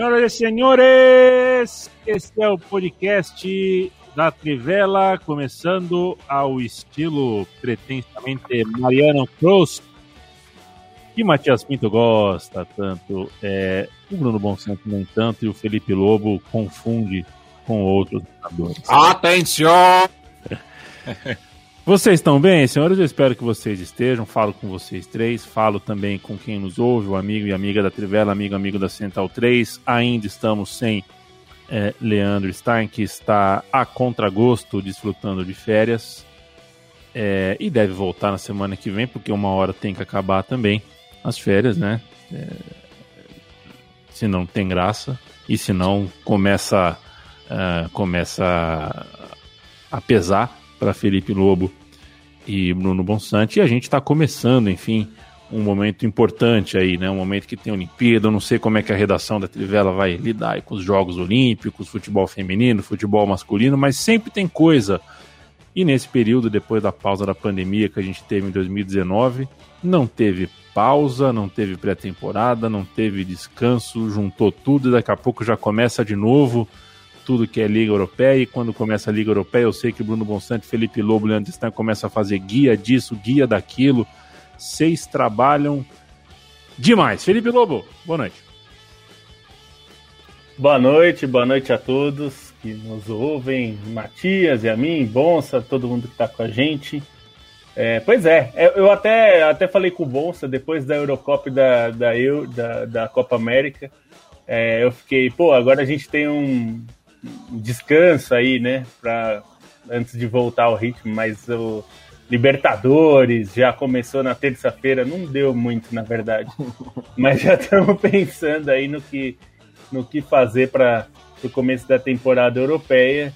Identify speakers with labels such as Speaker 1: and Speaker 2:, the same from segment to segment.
Speaker 1: Senhoras e senhores, este é o podcast da Trivela, começando ao estilo pretensamente Mariano Cruz, que Matias Pinto gosta tanto, é, o Bruno Bonsanto nem tanto, e o Felipe Lobo confunde com outros jogadores.
Speaker 2: Atenção!
Speaker 1: Vocês estão bem, senhores? Eu espero que vocês estejam. Falo com vocês três, falo também com quem nos ouve, o amigo e amiga da Trivela, amigo amigo da Central 3. Ainda estamos sem é, Leandro Stein, que está a contragosto, desfrutando de férias. É, e deve voltar na semana que vem, porque uma hora tem que acabar também as férias, né? É, se não tem graça. E se não, começa, uh, começa a pesar para Felipe Lobo e Bruno Bonsante. E a gente está começando, enfim, um momento importante aí, né? Um momento que tem Olimpíada. Eu não sei como é que a redação da Trivela vai lidar com os Jogos Olímpicos, futebol feminino, futebol masculino, mas sempre tem coisa. E nesse período, depois da pausa da pandemia que a gente teve em 2019, não teve pausa, não teve pré-temporada, não teve descanso, juntou tudo e daqui a pouco já começa de novo tudo que é Liga Europeia, e quando começa a Liga Europeia, eu sei que Bruno Bonsante, Felipe Lobo, Leandro Stan começa a fazer guia disso, guia daquilo. Seis trabalham demais. Felipe Lobo, boa noite.
Speaker 3: Boa noite, boa noite a todos que nos ouvem, Matias e a mim, Bonsa, todo mundo que está com a gente. É, pois é, eu até, até falei com o Bonsa depois da Eurocopa da, da, da, da Copa América. É, eu fiquei, pô, agora a gente tem um, descanso aí, né? Pra, antes de voltar ao ritmo, mas o Libertadores já começou na terça-feira, não deu muito, na verdade. mas já estamos pensando aí no que, no que fazer para o começo da temporada europeia.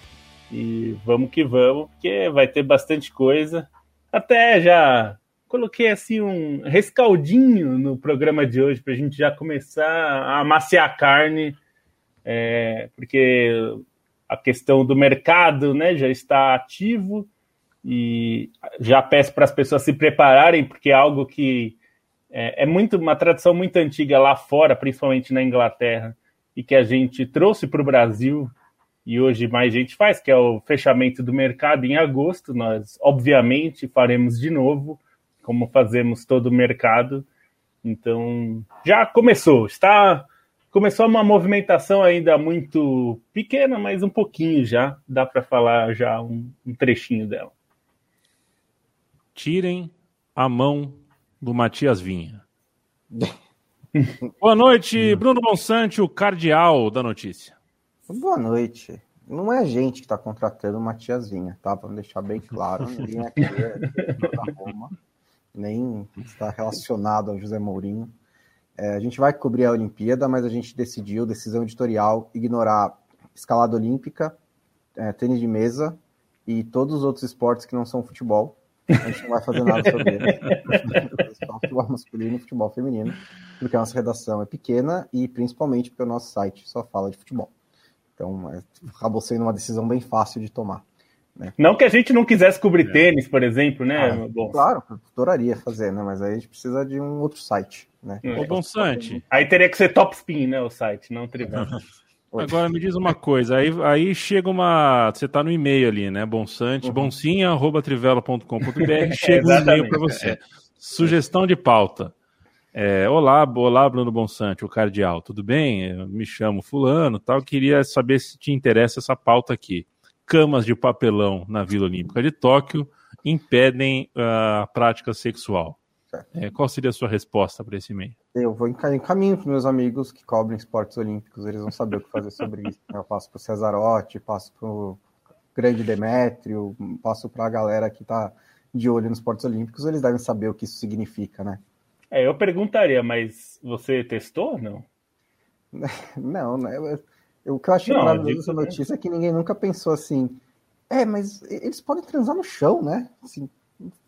Speaker 3: E vamos que vamos, porque vai ter bastante coisa. Até já coloquei assim um rescaldinho no programa de hoje para a gente já começar a amaciar a carne é, porque a questão do mercado né, já está ativo e já peço para as pessoas se prepararem, porque é algo que é, é, muito uma tradição muito antiga lá fora, principalmente na Inglaterra, e que a gente trouxe para o Brasil e hoje mais gente faz, que é o fechamento do mercado em agosto. Nós, obviamente, faremos de novo, como fazemos todo o mercado. Então, já começou, está começou uma movimentação ainda muito pequena, mas um pouquinho já. Dá para falar já um, um, trechinho dela.
Speaker 1: Tirem a mão do Matias Vinha. Boa noite, Bruno Monsante, o cardeal da notícia.
Speaker 4: Boa noite. Não é a gente que está contratando o Matias Vinha, tá? Para deixar bem claro. Ninguém aqui é da Roma, nem está relacionado ao José Mourinho. É, a gente vai cobrir a Olimpíada, mas a gente decidiu, decisão editorial, ignorar escalada olímpica, é, tênis de mesa e todos os outros esportes que não são futebol. A gente não vai fazer nada sobre eles. futebol masculino e futebol feminino, porque a nossa redação é pequena e principalmente porque o nosso site só fala de futebol. Então, é, acabou sendo uma decisão bem fácil de tomar.
Speaker 3: Né? Não que a gente não quisesse cobrir é. tênis, por exemplo, né?
Speaker 4: Ah, Bom. Claro, adoraria fazer, né? Mas aí a gente precisa de um outro site, né?
Speaker 1: É. Ô, Bonsante.
Speaker 3: Aí teria que ser Top Spin, né? O site, não Trivela.
Speaker 1: Agora me diz uma coisa, aí, aí chega uma. Você tá no e-mail ali, né? Bonsante, uhum. bonsinha.trivela.com.br, chega um e-mail para você. Sugestão de pauta. É, olá, olá, Bruno Bonsante, o cardeal, tudo bem? Eu me chamo Fulano tal. Queria saber se te interessa essa pauta aqui camas de papelão na Vila Olímpica de Tóquio impedem ah, a prática sexual. É, qual seria a sua resposta para esse e-mail?
Speaker 4: Eu vou encaminho para meus amigos que cobrem esportes olímpicos, eles vão saber o que fazer sobre isso. Eu passo para o Cesarotti, passo para o grande Demétrio, passo para a galera que está de olho nos esportes olímpicos, eles devem saber o que isso significa, né?
Speaker 3: É, eu perguntaria, mas você testou não?
Speaker 4: não, né? Eu, o que eu achei maravilhoso dessa notícia é que ninguém nunca pensou assim. É, mas eles podem transar no chão, né? Assim,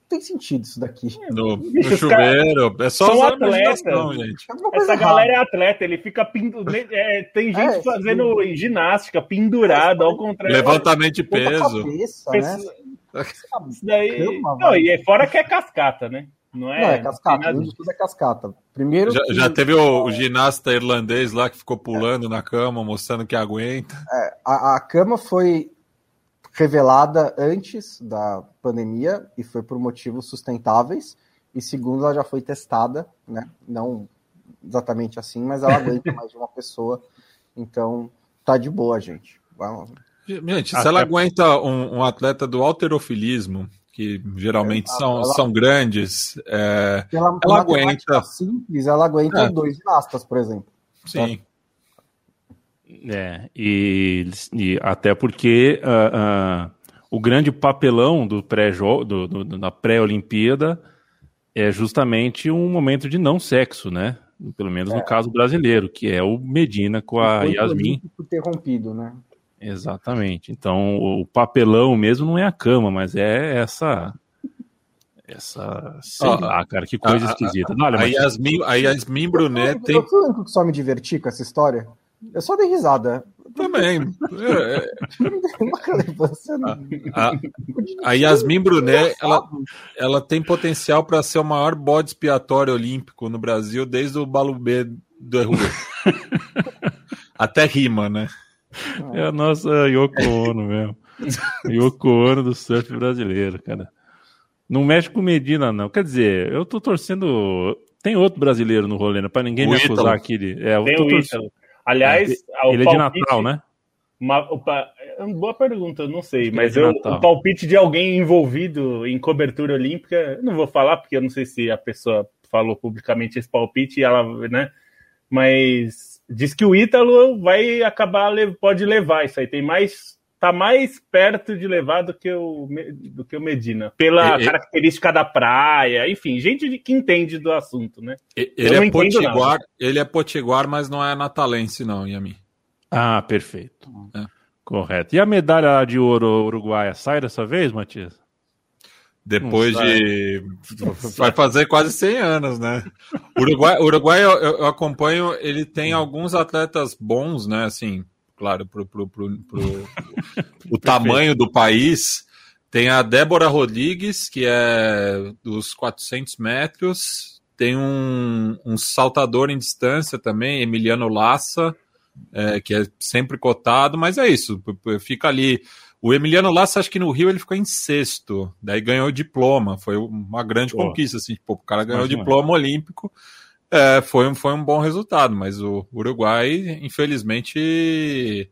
Speaker 4: tem sentido isso daqui.
Speaker 2: No, no chuveiro. É só
Speaker 3: usar atleta, gente. É Essa galera é atleta, ele fica pendu... é, Tem gente é, fazendo sim. ginástica pendurada, ao contrário.
Speaker 2: Levantamento de peso.
Speaker 3: Cabeça, né? Isso daí. Não, e é fora que é cascata, né? Não é,
Speaker 4: não, é cascata, tudo é cascata. Primeiro
Speaker 2: já, que... já teve o, o, ginasta irlandês lá que ficou pulando é. na cama, mostrando que aguenta.
Speaker 4: É, a, a cama foi revelada antes da pandemia e foi por motivos sustentáveis. E segundo, ela já foi testada, né? Não exatamente assim, mas ela aguenta mais de uma pessoa. Então, tá de boa, gente. Vamos.
Speaker 2: Gente, se ela aguenta um, um, atleta do alterofilismo, que geralmente é, são, ela, são grandes, é,
Speaker 4: ela, ela aguenta. Simples, ela aguenta é. dois ginastas, por exemplo.
Speaker 2: Sim. Tá?
Speaker 1: É, e, e até porque uh, uh, o grande papelão do pré do, do, da pré-Olimpíada é justamente um momento de não sexo, né? Pelo menos é. no caso brasileiro, que é o Medina com a Yasmin.
Speaker 4: interrompido, né?
Speaker 1: Exatamente. Então, o papelão mesmo não é a cama, mas é essa essa. Sei oh, lá, cara, que coisa a, esquisita.
Speaker 2: A, Olha, a. Yasmin, a Yasmin Brunet tem.
Speaker 4: Eu fui que só me diverti com essa história. Eu só dei risada.
Speaker 2: Também. É, a, a, Yasmin Brunet, ela, ela tem potencial para ser o maior bode expiatório olímpico no Brasil desde o Balubê do Rua. Até rima, né?
Speaker 1: É a nossa Yoko Ono mesmo. Yoko Ono do surf brasileiro, cara. Não mexe com Medina, não. Quer dizer, eu tô torcendo. Tem outro brasileiro no rolê, né? Pra ninguém o me acusar aqui de. É,
Speaker 3: Tem
Speaker 1: tô
Speaker 3: torcendo. Aliás,
Speaker 1: é, ele é de Natal, né?
Speaker 3: Uma, opa, é boa pergunta, eu não sei, mas eu, o palpite de alguém envolvido em cobertura olímpica, não vou falar porque eu não sei se a pessoa falou publicamente esse palpite e ela, né? Mas diz que o Ítalo vai acabar, pode levar isso aí. Tem mais, tá mais perto de levar do que o, do que o Medina, pela característica da praia, enfim, gente que entende do assunto, né?
Speaker 2: Ele é potiguar, ele é potiguar, mas não é natalense não, Yami.
Speaker 1: Ah, perfeito. É. Correto. E a medalha de ouro uruguaia sai dessa vez, Matias?
Speaker 2: Depois de. Vai fazer quase 100 anos, né? Uruguai, Uruguai eu, eu, acompanho, ele tem alguns atletas bons, né? Assim, claro, pro, pro, pro, pro o tamanho do país. Tem a Débora Rodrigues, que é dos 400 metros. Tem um, um saltador em distância também, Emiliano Lassa, é, que é sempre cotado, mas é isso, fica ali o Emiliano Lassa, acho que no Rio ele ficou em sexto, daí ganhou o diploma, foi uma grande Pô. conquista, assim, pô, o cara ganhou o diploma olímpico, é, foi, foi um bom resultado, mas o Uruguai, infelizmente,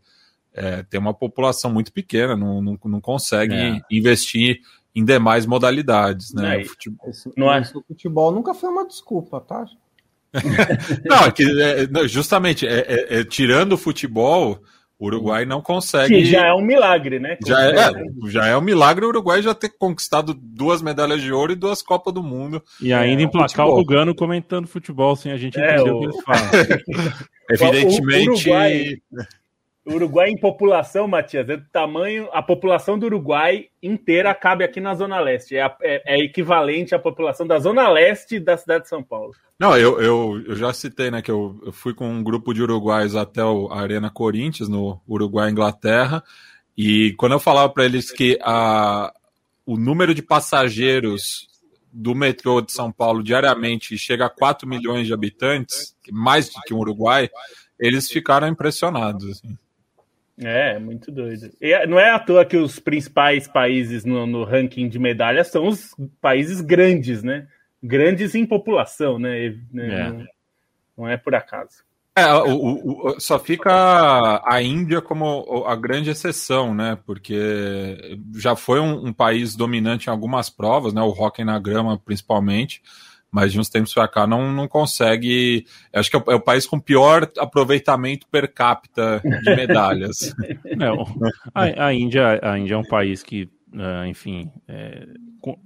Speaker 2: é, tem uma população muito pequena, não, não, não consegue é. investir em demais modalidades, né?
Speaker 4: É, futebol, esse, não é... o futebol nunca foi uma desculpa, tá?
Speaker 2: não, é que, é, justamente, é, é, tirando o futebol, o Uruguai não consegue.
Speaker 3: Que já é um milagre, né?
Speaker 2: Já é, é, já é um milagre o Uruguai já ter conquistado duas medalhas de ouro e duas Copas do Mundo.
Speaker 1: E ainda é, emplacar o Lugano comentando futebol sem a gente é, entender o... o que ele fala.
Speaker 2: Evidentemente. O
Speaker 3: Uruguai, Uruguai em população, Matias, é do tamanho. A população do Uruguai inteira cabe aqui na Zona Leste. É, é, é, equivalente à população da Zona Leste da cidade de São Paulo.
Speaker 2: Não, eu, eu, eu já citei, né, que eu, eu fui com um grupo de uruguaios até a Arena Corinthians, no Uruguai, Inglaterra. E quando eu falava para eles que a, o número de passageiros do metrô de São Paulo diariamente chega a 4 milhões de habitantes, mais do que o Uruguai, eles ficaram impressionados. Assim.
Speaker 3: É, muito doido. E é, não é à toa que os principais países no, no, ranking de medalhas são os países grandes, né? Grandes em população, né? né? É. Não, não, é por acaso.
Speaker 2: É, o, o, só fica a Índia como a grande exceção, né? Porque já foi um, um país dominante em algumas provas, né? O hockey na grama, principalmente mas de uns tempos para cá não, não consegue. Acho que é o, é o, país com pior aproveitamento per capita de medalhas.
Speaker 1: Não, a, a, Índia, a Índia é um país que, uh, enfim, é, com,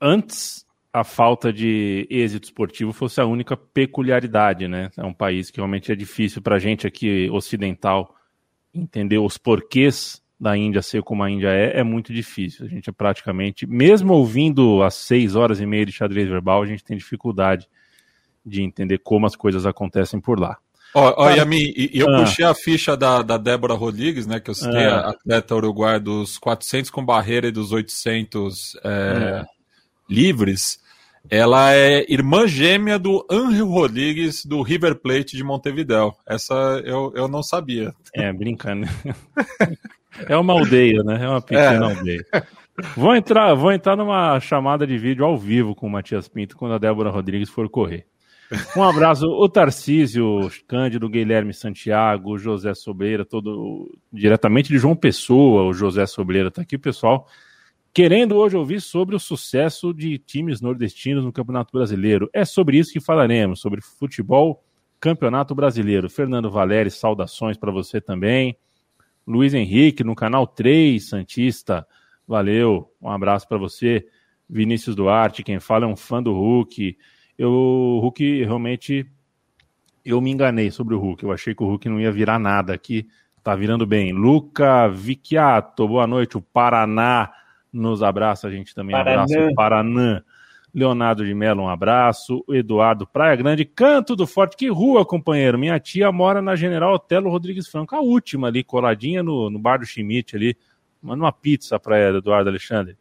Speaker 1: antes a falta de êxito esportivo fosse a única peculiaridade, né? É um país que realmente é difícil para a gente aqui ocidental entender os porquês da Índia ser como a Índia é, é muito difícil. A gente é praticamente, mesmo ouvindo as seis horas e meia de xadrez verbal, a gente tem dificuldade de entender como as coisas acontecem por lá.
Speaker 2: Ó, ó Yami, e eu ah. puxei a ficha da, da Débora Rodrigues, né, que eu citei, ah. a atleta uruguaia dos 400 com barreira e dos 800 é, ah. livres. Ela é irmã gêmea do Angel Rodrigues do River Plate de Montevideo. Essa eu, eu não sabia.
Speaker 1: É, brincando. é uma aldeia, né? É uma pequena é. aldeia. Vou entrar, vou entrar numa chamada de vídeo ao vivo com o Matias Pinto quando a Débora Rodrigues for correr. Um abraço, o Tarcísio, Cândido, Guilherme Santiago, José Sobreira, todo diretamente de João Pessoa, o José Sobreira está aqui, pessoal querendo hoje ouvir sobre o sucesso de times nordestinos no Campeonato Brasileiro. É sobre isso que falaremos, sobre futebol, Campeonato Brasileiro. Fernando Valeri, saudações para você também. Luiz Henrique, no canal 3, Santista, valeu, um abraço para você. Vinícius Duarte, quem fala é um fã do Hulk. Eu, o Hulk, realmente, eu me enganei sobre o Hulk. Eu achei que o Hulk não ia virar nada aqui. Tá virando bem. Luca Vicchiato, boa noite. O Paraná nos abraça a gente também. Paraná. Abraço, Paraná. Leonardo de Mello, um abraço. Eduardo Praia Grande, Canto do Forte. Que rua, companheiro? Minha tia mora na General Otelo Rodrigues Franco, a última ali, coladinha no, no bar do Schmidt ali. Manda uma pizza para Eduardo Alexandre.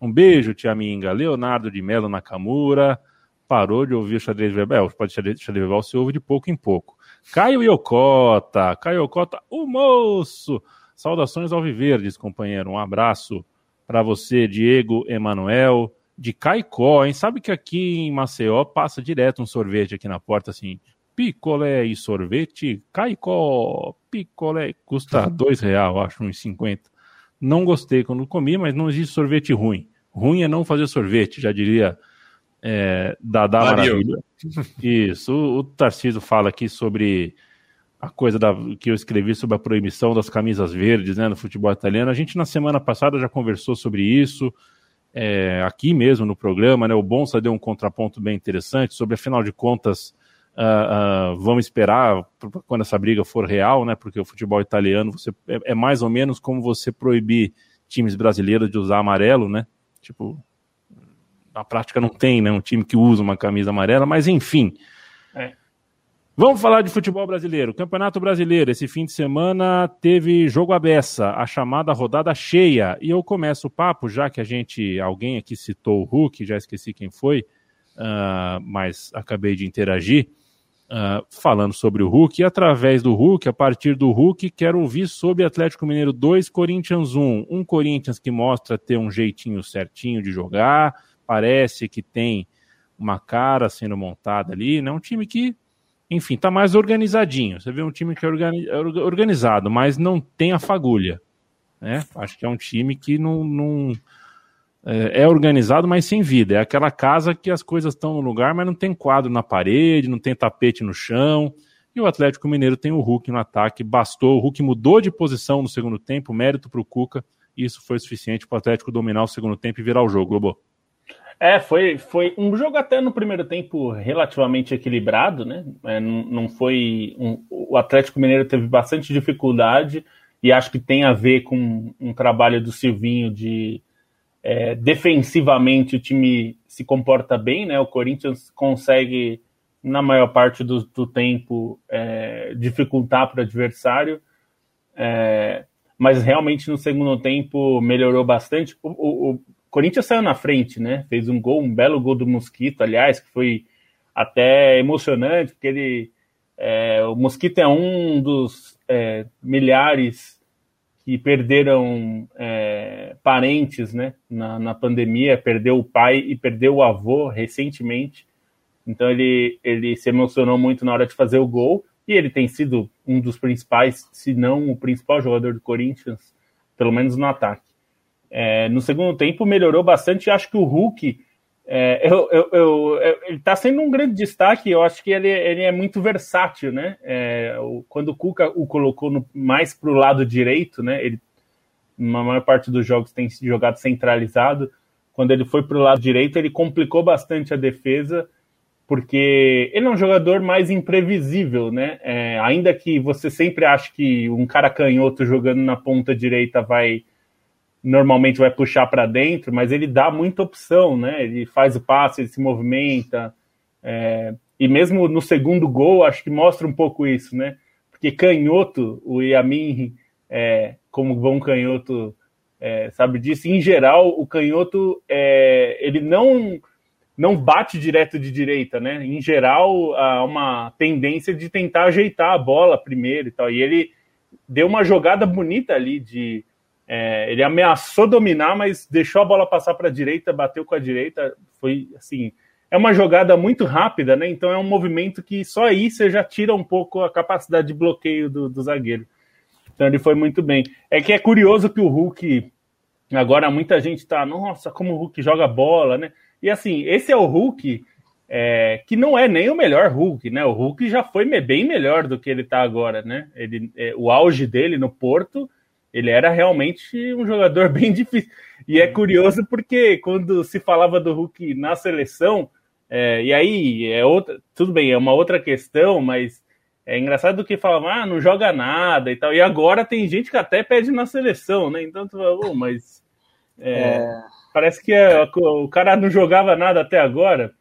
Speaker 1: Um beijo, tia Minga. Leonardo de Mello Nakamura. Parou de ouvir o xadrez verbal. É, pode xadrez, xadrez verbal, se ouve de pouco em pouco. Caio Iocota. Caio Iocota, o moço. Saudações ao Viverdes, companheiro. Um abraço para você, Diego Emanuel, de Caicó, hein? Sabe que aqui em Maceió passa direto um sorvete aqui na porta, assim, picolé e sorvete, Caicó, picolé, custa dois real, acho, uns 50. Não gostei quando comi, mas não existe sorvete ruim. Ruim é não fazer sorvete, já diria é, Dada Maravilha. Isso, o, o Tarcísio fala aqui sobre a coisa da, que eu escrevi sobre a proibição das camisas verdes né, no futebol italiano. A gente na semana passada já conversou sobre isso, é, aqui mesmo no programa. Né, o Bonsa deu um contraponto bem interessante sobre, afinal de contas, uh, uh, vamos esperar quando essa briga for real, né, porque o futebol italiano você, é, é, mais ou menos como você proibir times brasileiros de usar amarelo, né? Tipo, na prática não tem né, um time que usa uma camisa amarela, mas enfim. Vamos falar de futebol brasileiro. Campeonato Brasileiro, esse fim de semana teve jogo à beça, a chamada rodada cheia. E eu começo o papo, já que a gente, alguém aqui citou o Hulk, já esqueci quem foi, uh, mas acabei de interagir, uh, falando sobre o Hulk. E através do Hulk, a partir do Hulk, quero ouvir sobre Atlético Mineiro 2, Corinthians 1. Um Corinthians que mostra ter um jeitinho certinho de jogar, parece que tem uma cara sendo montada ali, né? Um time que enfim, tá mais organizadinho. Você vê um time que é, é organizado, mas não tem a fagulha. Né? Acho que é um time que não, não é, é organizado, mas sem vida. É aquela casa que as coisas estão no lugar, mas não tem quadro na parede, não tem tapete no chão. E o Atlético Mineiro tem o Hulk no ataque. Bastou, o Hulk mudou de posição no segundo tempo, mérito para o Cuca. Isso foi suficiente para o Atlético dominar o segundo tempo e virar o jogo, Globo.
Speaker 3: É, foi, foi um jogo até no primeiro tempo relativamente equilibrado, né? É, não, não, foi. Um, o Atlético Mineiro teve bastante dificuldade e acho que tem a ver com um trabalho do Silvinho de é, defensivamente o time se comporta bem, né? O Corinthians consegue, na maior parte do, do tempo, é, dificultar para o adversário. É, mas realmente no segundo tempo melhorou bastante. O, o, Corinthians saiu na frente, né? Fez um gol, um belo gol do Mosquito, aliás, que foi até emocionante, porque ele. É, o Mosquito é um dos é, milhares que perderam é, parentes né, na, na pandemia, perdeu o pai e perdeu o avô recentemente. Então ele, ele se emocionou muito na hora de fazer o gol e ele tem sido um dos principais, se não o principal jogador do Corinthians, pelo menos no ataque. É, no segundo tempo melhorou bastante. Acho que o Hulk é, eu, eu, eu, ele está sendo um grande destaque. Eu acho que ele, ele é muito versátil, né? É, quando o Cuca o colocou no, mais para o lado direito, né? Ele, na maior parte dos jogos, tem jogado centralizado. quando ele foi para o lado direito, ele complicou bastante a defesa, porque ele é um jogador mais imprevisível, né? É, ainda que você sempre ache que um cara canhoto jogando na ponta direita vai normalmente vai puxar para dentro, mas ele dá muita opção, né? Ele faz o passe, ele se movimenta. É, e mesmo no segundo gol, acho que mostra um pouco isso, né? Porque canhoto, o Yamin, é, como bom canhoto, é, sabe disso. Em geral, o canhoto é, ele não não bate direto de direita, né? Em geral, há uma tendência de tentar ajeitar a bola primeiro e tal. E ele deu uma jogada bonita ali de é, ele ameaçou dominar, mas deixou a bola passar para a direita, bateu com a direita. Foi assim, é uma jogada muito rápida, né? Então é um movimento que só aí você já tira um pouco a capacidade de bloqueio do, do zagueiro. Então ele foi muito bem. É que é curioso que o Hulk, agora muita gente tá, nossa, como o Hulk joga bola, né? E assim, esse é o Hulk é, que não é nem o melhor Hulk, né? O Hulk já foi bem melhor do que ele tá agora, né? Ele, é, o auge dele no Porto, ele era realmente um jogador bem difícil. E é curioso porque quando se falava do Hulk na seleção, é, e aí é outra, tudo bem, é uma outra questão, mas é engraçado que falava, ah, não joga nada e tal. E agora tem gente que até pede na seleção, né? Então tu fala, oh, mas é, é... parece que é, o cara não jogava nada até agora.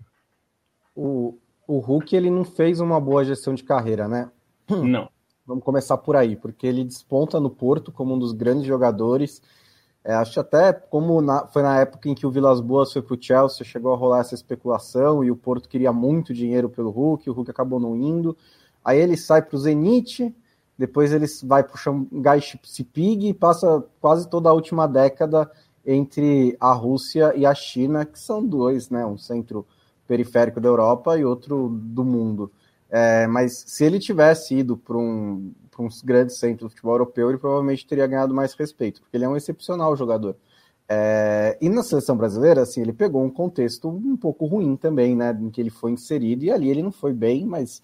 Speaker 4: O, o Hulk ele não fez uma boa gestão de carreira, né?
Speaker 3: Não.
Speaker 4: Vamos começar por aí, porque ele desponta no Porto como um dos grandes jogadores. É, acho até como na, foi na época em que o Vilas Boas foi para o Chelsea, chegou a rolar essa especulação e o Porto queria muito dinheiro pelo Hulk, o Hulk acabou não indo. Aí ele sai para o Zenit, depois ele vai para o Xangai Sipig e passa quase toda a última década entre a Rússia e a China, que são dois, né? Um centro periférico da Europa e outro do mundo. É, mas se ele tivesse ido para um, um grande centro do futebol europeu, ele provavelmente teria ganhado mais respeito, porque ele é um excepcional jogador. É, e na seleção brasileira, assim, ele pegou um contexto um pouco ruim também, né? Em que ele foi inserido, e ali ele não foi bem, mas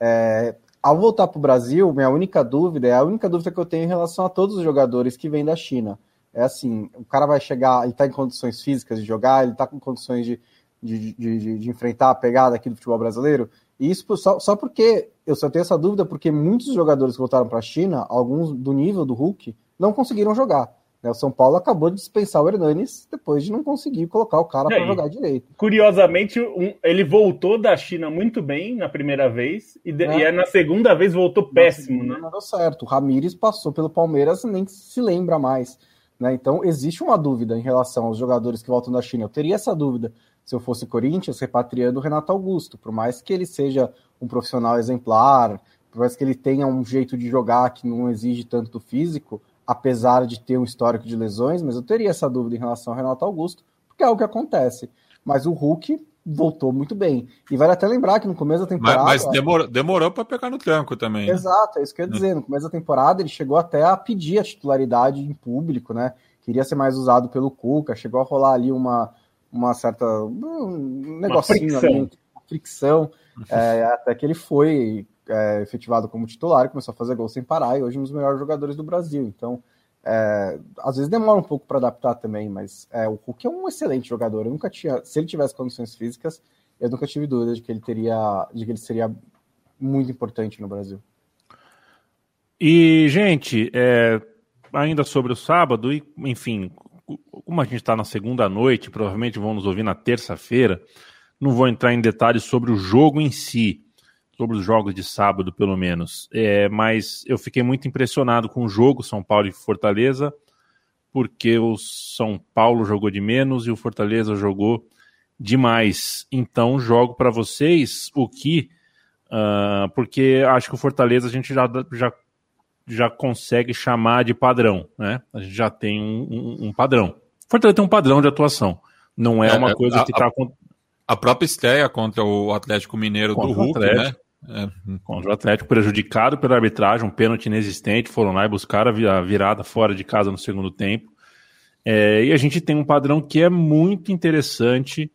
Speaker 4: é, ao voltar para o Brasil, minha única dúvida é a única dúvida que eu tenho em relação a todos os jogadores que vêm da China. É assim, o cara vai chegar, ele está em condições físicas de jogar, ele está com condições de, de, de, de, enfrentar a pegada aqui do futebol brasileiro. E isso só, só porque eu só tenho essa dúvida porque muitos jogadores que voltaram para a China, alguns do nível do Hulk, não conseguiram jogar. Né? O São Paulo acabou de dispensar o Hernanes depois de não conseguir colocar o cara para jogar direito.
Speaker 3: Curiosamente, um, ele voltou da China muito bem na primeira vez e, de, é. e é na segunda vez voltou péssimo. Né?
Speaker 4: Não deu certo. O Ramires passou pelo Palmeiras e nem se lembra mais. Né? Então, existe uma dúvida em relação aos jogadores que voltam da China. Eu teria essa dúvida se eu fosse Corinthians, repatriando o Renato Augusto, por mais que ele seja um profissional exemplar, por mais que ele tenha um jeito de jogar que não exige tanto do físico, apesar de ter um histórico de lesões, mas eu teria essa dúvida em relação ao Renato Augusto, porque é o que acontece. Mas o Hulk voltou muito bem. E vale até lembrar que no começo da temporada.
Speaker 2: Mas, mas demorou, demorou para pegar no tranco também.
Speaker 4: Né? Exato, é isso que eu ia dizer. No começo da temporada, ele chegou até a pedir a titularidade em público, né? Queria ser mais usado pelo Cuca, chegou a rolar ali uma, uma certa. um negocinho uma fricção. ali, uma fricção é, até que ele foi é, efetivado como titular, começou a fazer gol sem parar e hoje é um dos melhores jogadores do Brasil. Então, é, às vezes demora um pouco para adaptar também, mas é, o Hulk é um excelente jogador. Eu nunca tinha, se ele tivesse condições físicas, eu nunca tive dúvida de que ele teria, de que ele seria muito importante no Brasil.
Speaker 1: E gente, é, ainda sobre o sábado e enfim, como a gente está na segunda noite, provavelmente vão nos ouvir na terça-feira. Não vou entrar em detalhes sobre o jogo em si, sobre os jogos de sábado, pelo menos. É, mas eu fiquei muito impressionado com o jogo São Paulo e Fortaleza, porque o São Paulo jogou de menos e o Fortaleza jogou demais. Então, jogo para vocês o que. Uh, porque acho que o Fortaleza a gente já, já, já consegue chamar de padrão, né? A gente já tem um, um, um padrão. Fortaleza tem um padrão de atuação. Não é, é uma coisa a, que está.
Speaker 2: A própria estreia contra o Atlético Mineiro do Hulk, né?
Speaker 1: É. Contra o Atlético, prejudicado pela arbitragem, um pênalti inexistente, foram lá e buscaram a virada fora de casa no segundo tempo. É, e a gente tem um padrão que é muito interessante.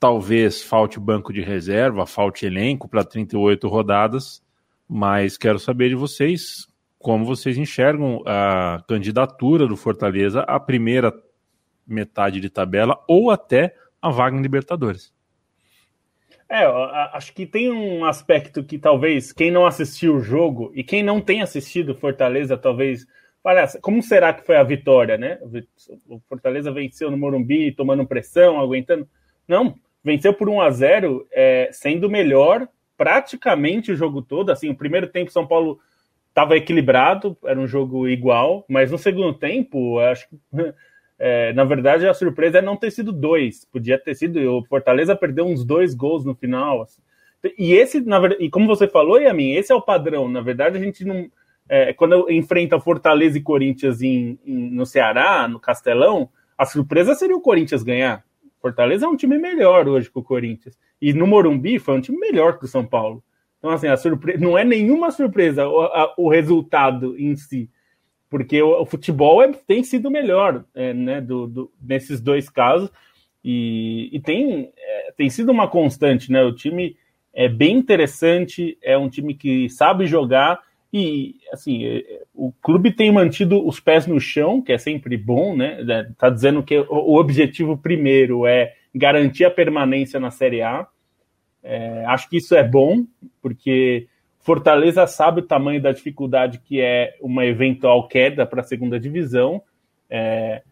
Speaker 1: Talvez falte banco de reserva, falte elenco para 38 rodadas, mas quero saber de vocês como vocês enxergam a candidatura do Fortaleza à primeira metade de tabela ou até a vaga em Libertadores.
Speaker 3: É, acho que tem um aspecto que talvez quem não assistiu o jogo e quem não tem assistido Fortaleza, talvez. Parece, como será que foi a vitória, né? O Fortaleza venceu no Morumbi, tomando pressão, aguentando. Não, venceu por 1 a 0 é, sendo melhor praticamente o jogo todo. Assim, o primeiro tempo São Paulo estava equilibrado, era um jogo igual, mas no segundo tempo, acho que é, na verdade, a surpresa é não ter sido dois. Podia ter sido. O Fortaleza perdeu uns dois gols no final. Assim. E esse, na verdade, e como você falou, Yamin, esse é o padrão. Na verdade, a gente não. É, quando enfrenta Fortaleza e Corinthians em, em, no Ceará, no Castelão, a surpresa seria o Corinthians ganhar. Fortaleza é um time melhor hoje que o Corinthians. E no Morumbi foi um time melhor que o São Paulo. Então, assim, a surpresa não é nenhuma surpresa o, a, o resultado em si porque o, o futebol é, tem sido melhor é, né, do, do, nesses dois casos e, e tem, é, tem sido uma constante, né? O time é bem interessante, é um time que sabe jogar e assim é, o clube tem mantido os pés no chão, que é sempre bom, né? É, tá dizendo que o, objetivo primeiro é garantir a permanência na Série A. É, acho que isso é bom, porque Fortaleza sabe o tamanho da dificuldade que é uma eventual queda para a segunda divisão. É,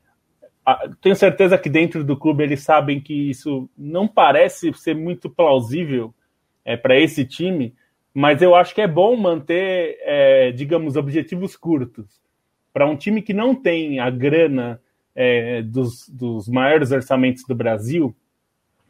Speaker 3: tenho certeza que dentro do clube eles sabem que isso não parece ser muito plausível é, para esse time, mas eu acho que é bom manter, é, digamos, objetivos curtos. Para um time que não tem a grana é, dos, dos, maiores orçamentos do Brasil,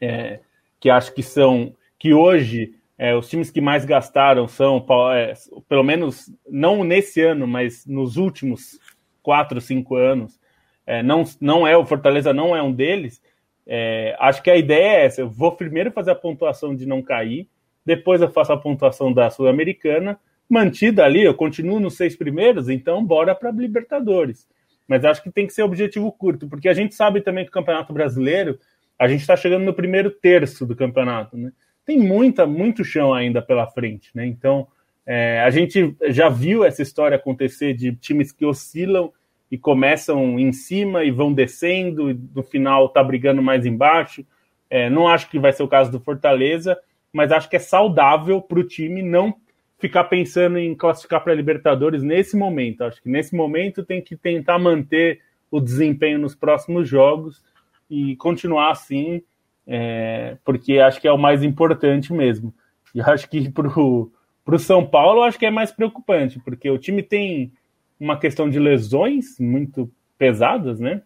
Speaker 3: é, que acho que são, que hoje é, os times que mais gastaram são, é, pelo menos não nesse ano, mas nos últimos quatro, cinco anos. É, não, não é o Fortaleza, não é um deles. É, acho que a ideia é essa: eu vou primeiro fazer a pontuação de não cair, depois eu faço a pontuação da Sul-Americana, mantida ali, eu continuo nos seis primeiros, então bora para Libertadores. Mas acho que tem que ser objetivo curto, porque a gente sabe também que o Campeonato Brasileiro, a gente está chegando no primeiro terço do campeonato, né? Tem muita, muito chão ainda pela frente, né? Então, é, a gente já viu essa história acontecer de times que oscilam e começam em cima e vão descendo, e no final tá brigando mais embaixo. É, não acho que vai ser o caso do Fortaleza, mas acho que é saudável para o time não ficar pensando em classificar para a Libertadores nesse momento. Acho que nesse momento tem que tentar manter o desempenho nos próximos jogos e continuar assim é, porque acho que é o mais importante mesmo. E acho que para o São Paulo, acho que é mais preocupante, porque o time tem uma questão de lesões muito pesadas, né?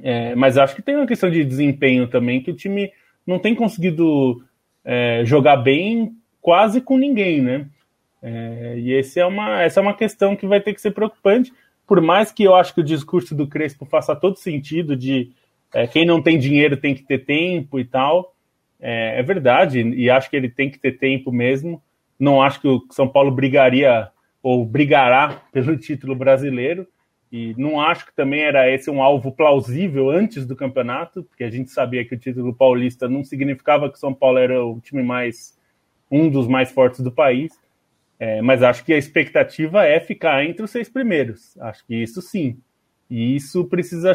Speaker 3: É, mas acho que tem uma questão de desempenho também, que o time não tem conseguido é, jogar bem quase com ninguém, né? É, e esse é uma, essa é uma questão que vai ter que ser preocupante, por mais que eu acho que o discurso do Crespo faça todo sentido de é, quem não tem dinheiro tem que ter tempo e tal. É, é, verdade, e acho que ele tem que ter tempo mesmo. Não acho que o São Paulo brigaria ou brigará pelo título brasileiro. E não acho que também era esse um alvo plausível antes do campeonato, porque a gente sabia que o título paulista não significava que o São Paulo era o time mais um dos mais fortes do país. É, mas acho que a expectativa é ficar entre os seis primeiros. Acho que isso sim. E isso precisa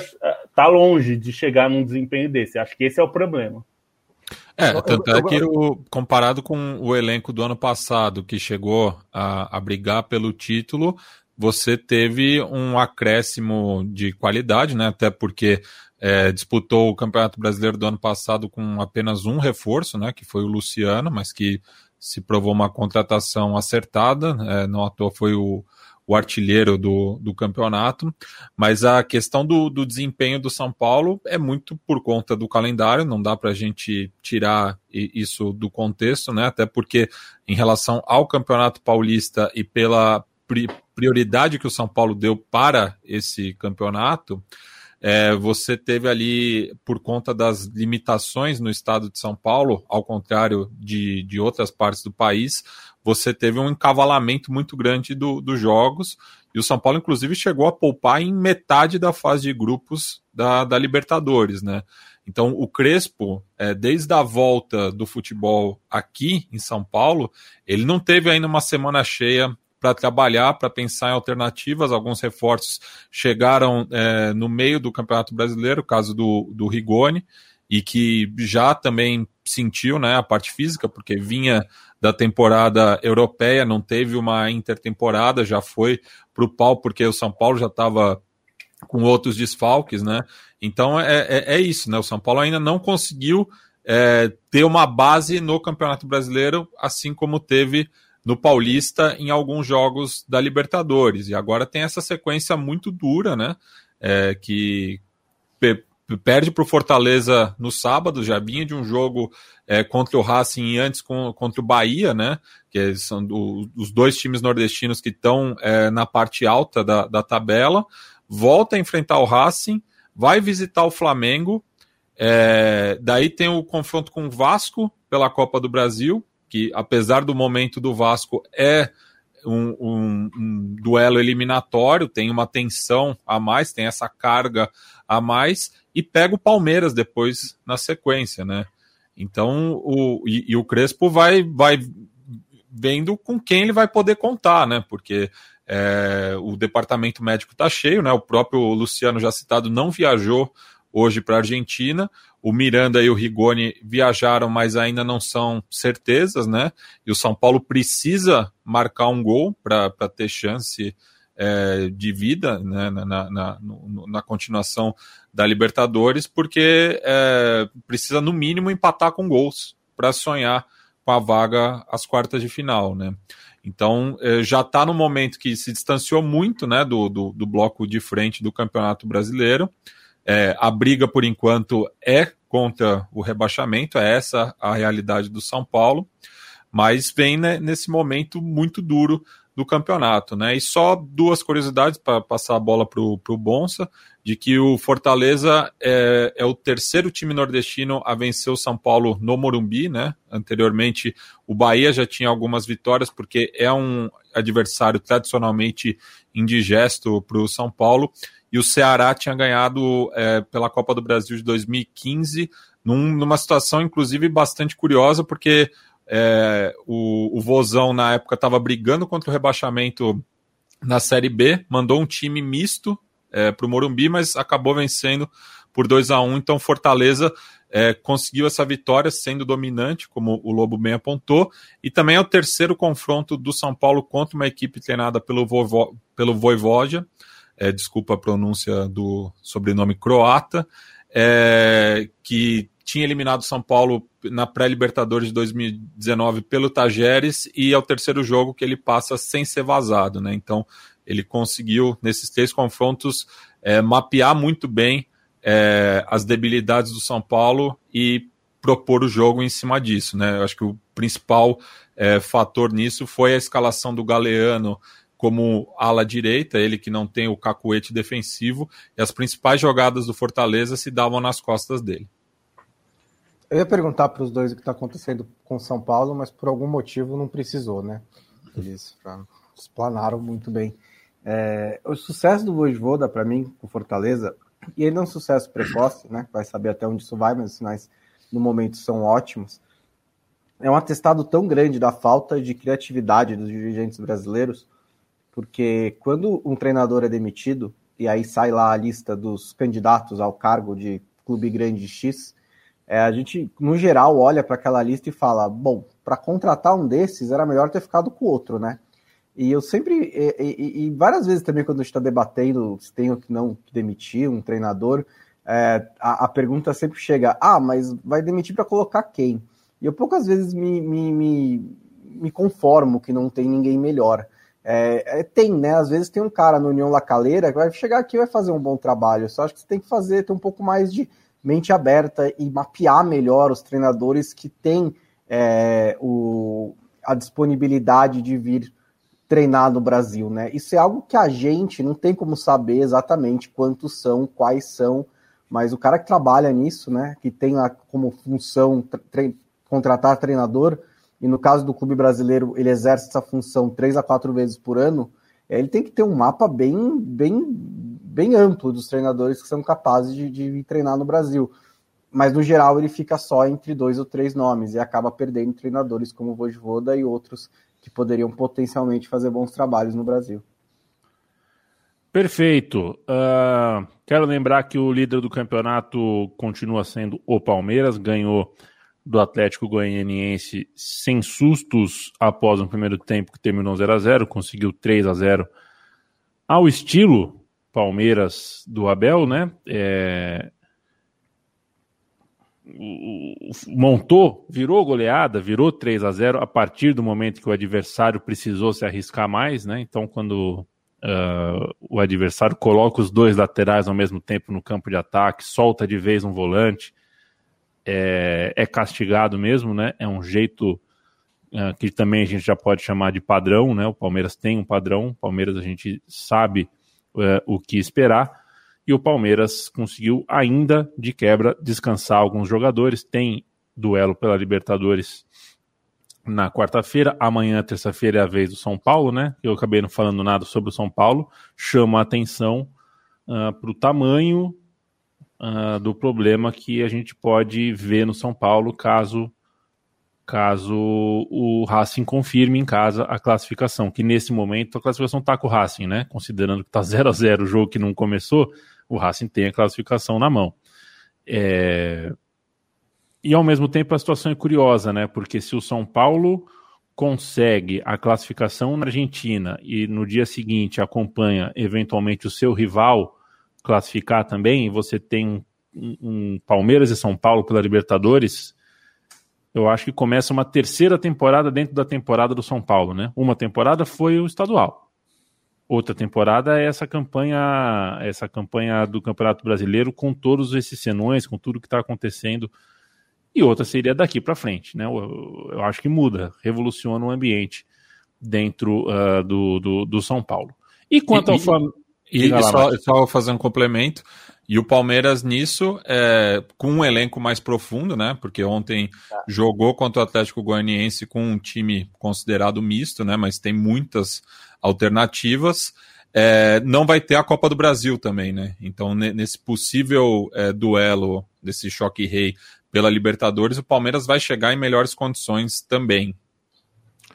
Speaker 3: tá longe de chegar num desempenho desse. Acho que esse é o problema.
Speaker 2: É, tanto é que o, comparado com o elenco do ano passado, que chegou a, a brigar pelo título, você teve um acréscimo de qualidade, né? Até porque é, disputou o Campeonato Brasileiro do ano passado com apenas um reforço, né? Que foi o Luciano, mas que se provou uma contratação acertada. É, não à toa foi o, o artilheiro do, do campeonato, mas a questão do, do desempenho do São Paulo é muito por conta do calendário, não dá para a gente tirar isso do contexto, né? Até porque, em relação ao Campeonato Paulista e pela prioridade que o São Paulo deu para esse campeonato, é, você teve ali, por conta das limitações no estado de São Paulo, ao contrário de, de outras partes do país, você teve um encavalamento muito grande do, dos jogos, e o São Paulo, inclusive, chegou a poupar em metade da fase de grupos da, da Libertadores, né? Então, o Crespo, é, desde a volta do futebol aqui em São Paulo, ele não teve ainda uma semana cheia para trabalhar, para pensar em alternativas. Alguns reforços chegaram é, no meio do Campeonato Brasileiro, o caso do, do Rigoni, e que já também sentiu né, a parte física, porque vinha da temporada europeia, não teve uma intertemporada, já foi para o pau, porque o São Paulo já estava com outros desfalques, né? Então é, é, é, isso, né? O São Paulo ainda não conseguiu é, ter uma base no Campeonato Brasileiro, assim como teve no Paulista em alguns jogos da Libertadores. E agora tem essa sequência muito dura, né? É, que perde para o Fortaleza no sábado, já vinha de um jogo é, contra o Racing e antes com, contra o Bahia, né? Que são do, os dois times nordestinos que estão é, na parte alta da, da tabela. Volta a enfrentar o Racing, vai visitar o Flamengo. É, daí tem o confronto com o Vasco pela Copa do Brasil, que apesar do momento do Vasco é um, um, um, duelo eliminatório, tem uma tensão a mais, tem essa carga a mais, e pega o Palmeiras depois na sequência, né? Então, o, e, e o Crespo vai, vai vendo com quem ele vai poder contar, né? Porque é, o departamento médico está cheio, né? O próprio Luciano já citado não viajou hoje para a Argentina. O Miranda e o Rigoni viajaram, mas ainda não são certezas, né? E o São Paulo precisa marcar um gol para ter chance é, de vida né, na, na, na, na, continuação da Libertadores, porque é, precisa, no mínimo, empatar com gols para sonhar com a vaga às quartas de final, né? Então é, já está no momento que se distanciou muito né, do, do, do bloco de frente do Campeonato Brasileiro. É, a briga, por enquanto, é contra o rebaixamento, é essa a realidade do São Paulo, mas vem né, nesse momento muito duro do campeonato, né? E só duas curiosidades para passar a bola para o Bonsa, de que o Fortaleza é, é, o terceiro time nordestino a vencer o São Paulo no Morumbi, né? Anteriormente o Bahia já tinha algumas vitórias, porque é um adversário tradicionalmente indigesto para o São Paulo e o Ceará tinha ganhado é, pela Copa do Brasil de 2015, num, numa situação, inclusive, bastante curiosa, porque é, o, o Vozão, na época, estava brigando contra o rebaixamento na Série B, mandou um time misto é, para o Morumbi, mas acabou vencendo por 2 a 1 Então, Fortaleza é, conseguiu essa vitória sendo dominante, como o Lobo bem apontou, e também é o terceiro confronto do São Paulo contra uma equipe treinada pelo, Voivo, pelo Voivodia é, desculpa a pronúncia do sobrenome croata, é, que tinha eliminado São Paulo na pré-Libertadores de 2019 pelo Tajeres e é o terceiro jogo que ele passa sem ser vazado, né? Então ele conseguiu nesses três confrontos é, mapear muito bem é, as debilidades do São Paulo e propor o jogo em cima disso, né? Eu acho que o principal é, fator nisso foi a escalação do Galeano como ala direita, ele que não tem o cacuete defensivo, e as principais jogadas do Fortaleza se davam nas costas dele.
Speaker 4: Eu ia perguntar para os dois o que está acontecendo com São Paulo, mas por algum motivo não precisou, né? Eles explanaram muito bem. É, o sucesso do Voivoda, para mim, com Fortaleza, e ele é um sucesso precoce, né? Vai saber até onde isso vai, mas os sinais no momento são ótimos. É um atestado tão grande da falta de criatividade dos dirigentes brasileiros porque quando um treinador é demitido, e aí sai lá a lista dos candidatos ao cargo de clube grande X, é, a gente, no geral, olha para aquela lista e fala: bom, para contratar um desses era melhor ter ficado com o outro, né? E eu sempre, e, e, e várias vezes também, quando a gente está debatendo se tem ou que não demitir um treinador, é, a, a, pergunta sempre chega: ah, mas vai demitir para colocar quem? E eu poucas vezes me, me, me, me conformo que não tem ninguém melhor. É, é, tem, né? Às vezes tem um cara no União Lacaleira que vai chegar aqui e vai fazer um bom trabalho. Só acho que você tem que fazer, ter um pouco mais de mente aberta e mapear melhor os treinadores que têm é, o, a disponibilidade de vir treinar no Brasil, né? Isso é algo que a gente não tem como saber exatamente quantos são, quais são, mas o cara que trabalha nisso, né? Que tem lá como função tre contratar treinador, e no caso do clube brasileiro ele exerce essa função três a quatro vezes por ano, é, ele tem que ter um mapa bem, bem, bem amplo dos treinadores que são capazes de, de treinar no Brasil. Mas no geral ele fica só entre dois ou três nomes e acaba perdendo treinadores como Vojvoda e outros que poderiam potencialmente fazer bons trabalhos no Brasil.
Speaker 1: Perfeito. Uh, quero lembrar que o líder do campeonato continua sendo o Palmeiras, ganhou do Atlético Goianiense sem sustos após um primeiro tempo que terminou 0 a 0 conseguiu 3 a 0 ao estilo Palmeiras do Abel, né? É... montou, virou goleada, virou 3 a 0 a partir do momento que o adversário precisou se arriscar mais, né? Então, quando uh, o adversário coloca os dois laterais ao mesmo tempo no campo de ataque, solta de vez um volante, é, é castigado mesmo, né? É um jeito uh, que também a gente já pode chamar de padrão, né? O Palmeiras tem um padrão, o Palmeiras a gente sabe uh, o que esperar, e o Palmeiras conseguiu ainda de quebra descansar alguns jogadores, tem duelo pela Libertadores na quarta-feira. Amanhã, terça-feira, é a vez do São Paulo, né? Eu acabei não falando nada sobre o São Paulo. Chama a atenção uh, para o tamanho uh, do problema que a gente pode ver no São Paulo caso caso o Racing confirme em casa a classificação, que nesse momento a classificação está com o Racing, né? Considerando que está 0 a 0 o jogo que não começou, o Racing tem a classificação na mão. É... E ao mesmo tempo a situação é curiosa, né? Porque se o São Paulo consegue a classificação na Argentina e no dia seguinte acompanha eventualmente o seu rival classificar também, você tem um, um Palmeiras e São Paulo pela Libertadores, eu acho que começa uma terceira temporada dentro da temporada do São Paulo, né? Uma temporada foi o estadual. Outra temporada é essa campanha, essa campanha do Campeonato Brasileiro com todos esses senões, com tudo que está acontecendo. E outra seria daqui para frente, né? Eu, eu, acho que muda, revoluciona o ambiente dentro uh, do, do, do, São Paulo. E quanto e, ao Flamengo.
Speaker 2: E, e só, só, fazer um complemento. E o Palmeiras nisso, é, com um elenco mais profundo, né? Porque ontem tá. jogou contra o Atlético Goianiense com um time considerado misto, né? Mas tem muitas alternativas. É, não vai ter a Copa do Brasil também, né? Então, nesse possível é, duelo, desse choque rei pela Libertadores, o Palmeiras vai chegar em melhores condições também.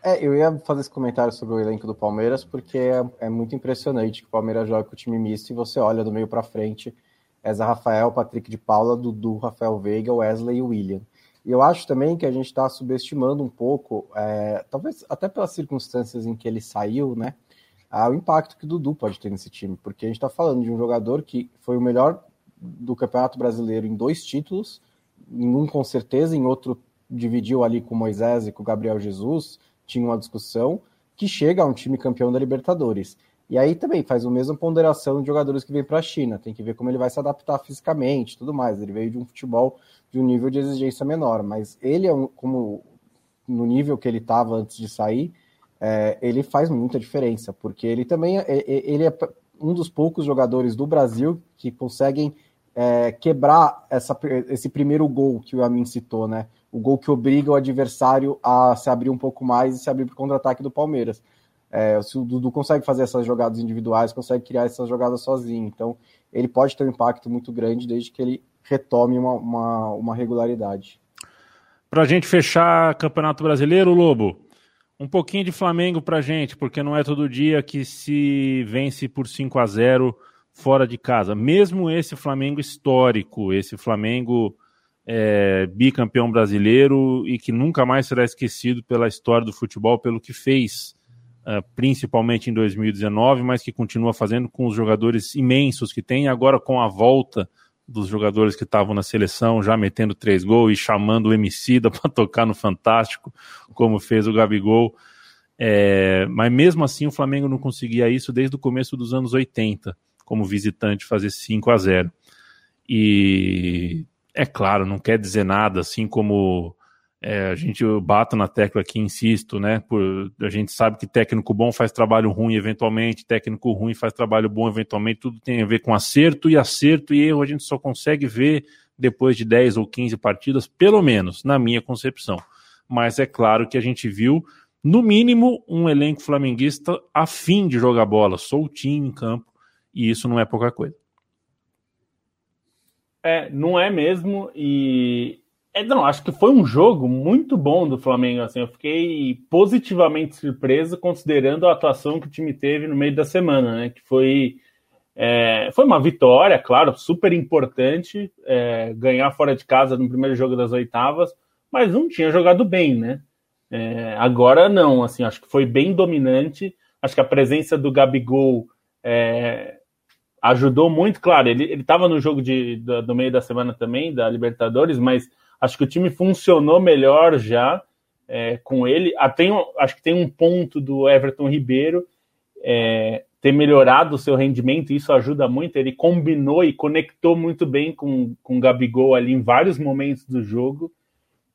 Speaker 4: É, eu ia fazer esse comentário sobre o elenco do Palmeiras, porque é, é muito impressionante que o Palmeiras joga com o time misto e você olha do meio para frente, Zé Rafael, Patrick de Paula, Dudu, Rafael Veiga, Wesley e William. E eu acho também que a gente está subestimando um pouco, é, talvez até pelas circunstâncias em que ele saiu, né? o impacto que o Dudu pode ter nesse time, porque a gente está falando de um jogador que foi o melhor do Campeonato Brasileiro em dois títulos, em um com certeza, em outro dividiu ali com o Moisés e com o Gabriel Jesus, tinha uma discussão, que chega a um time campeão da Libertadores. E aí também faz a mesma ponderação de jogadores que vêm para a China, tem que ver como ele vai se adaptar fisicamente tudo mais. Ele veio de um futebol de um nível de exigência menor, mas ele é um, como no nível que ele estava antes de sair, é, ele faz muita diferença, porque ele também é, é, ele é um dos poucos jogadores do Brasil que conseguem é, quebrar essa, esse primeiro gol que o Amin citou, né? O gol que obriga o adversário a se abrir um pouco mais e se abrir para o contra-ataque do Palmeiras. É, se o Dudu consegue fazer essas jogadas individuais, consegue criar essas jogadas sozinho. Então, ele pode ter um impacto muito grande desde que ele retome uma, uma, uma regularidade.
Speaker 1: Para a gente fechar Campeonato Brasileiro, Lobo, um pouquinho de Flamengo para gente, porque não é todo dia que se vence por 5 a 0 fora de casa. Mesmo esse Flamengo histórico, esse Flamengo é, bicampeão brasileiro e que nunca mais será esquecido pela história do futebol, pelo que fez, principalmente em 2019, mas que continua fazendo com os jogadores imensos que tem, agora com a volta dos jogadores que estavam na seleção, já metendo três gols e chamando o Emicida para tocar no Fantástico, como fez o Gabigol. É, mas mesmo assim o Flamengo não conseguia isso desde o começo dos anos 80 como visitante fazer 5 a 0. E é claro, não quer dizer nada, assim como é, a gente bato na tecla aqui, insisto, né? Por, a gente sabe que técnico bom faz trabalho ruim eventualmente, técnico ruim faz trabalho bom eventualmente, tudo tem a ver com acerto e acerto e erro a gente só consegue ver depois de 10 ou 15 partidas, pelo menos, na minha concepção. Mas é claro que a gente viu, no mínimo, um elenco flamenguista a fim de jogar bola, soltinho em campo, e isso não é pouca coisa.
Speaker 3: É, não é mesmo, e É, não, acho que foi um jogo muito bom do Flamengo. Assim, eu fiquei positivamente surpreso considerando a atuação que o time teve no meio da semana, né? Que foi, é, foi uma vitória, claro, super importante é, ganhar fora de casa no primeiro jogo das oitavas, mas não tinha jogado bem, né? É, agora não, assim, acho que foi bem dominante. Acho que a presença do Gabigol é, ajudou muito. Claro, ele estava no jogo de, do, do meio da semana também, da Libertadores, mas Acho que o time funcionou melhor já é, com ele. Ah, acho que tem um ponto do Everton Ribeiro é, ter melhorado o seu rendimento, isso ajuda muito. Ele combinou e conectou muito bem com, com o Gabigol ali em vários momentos do jogo.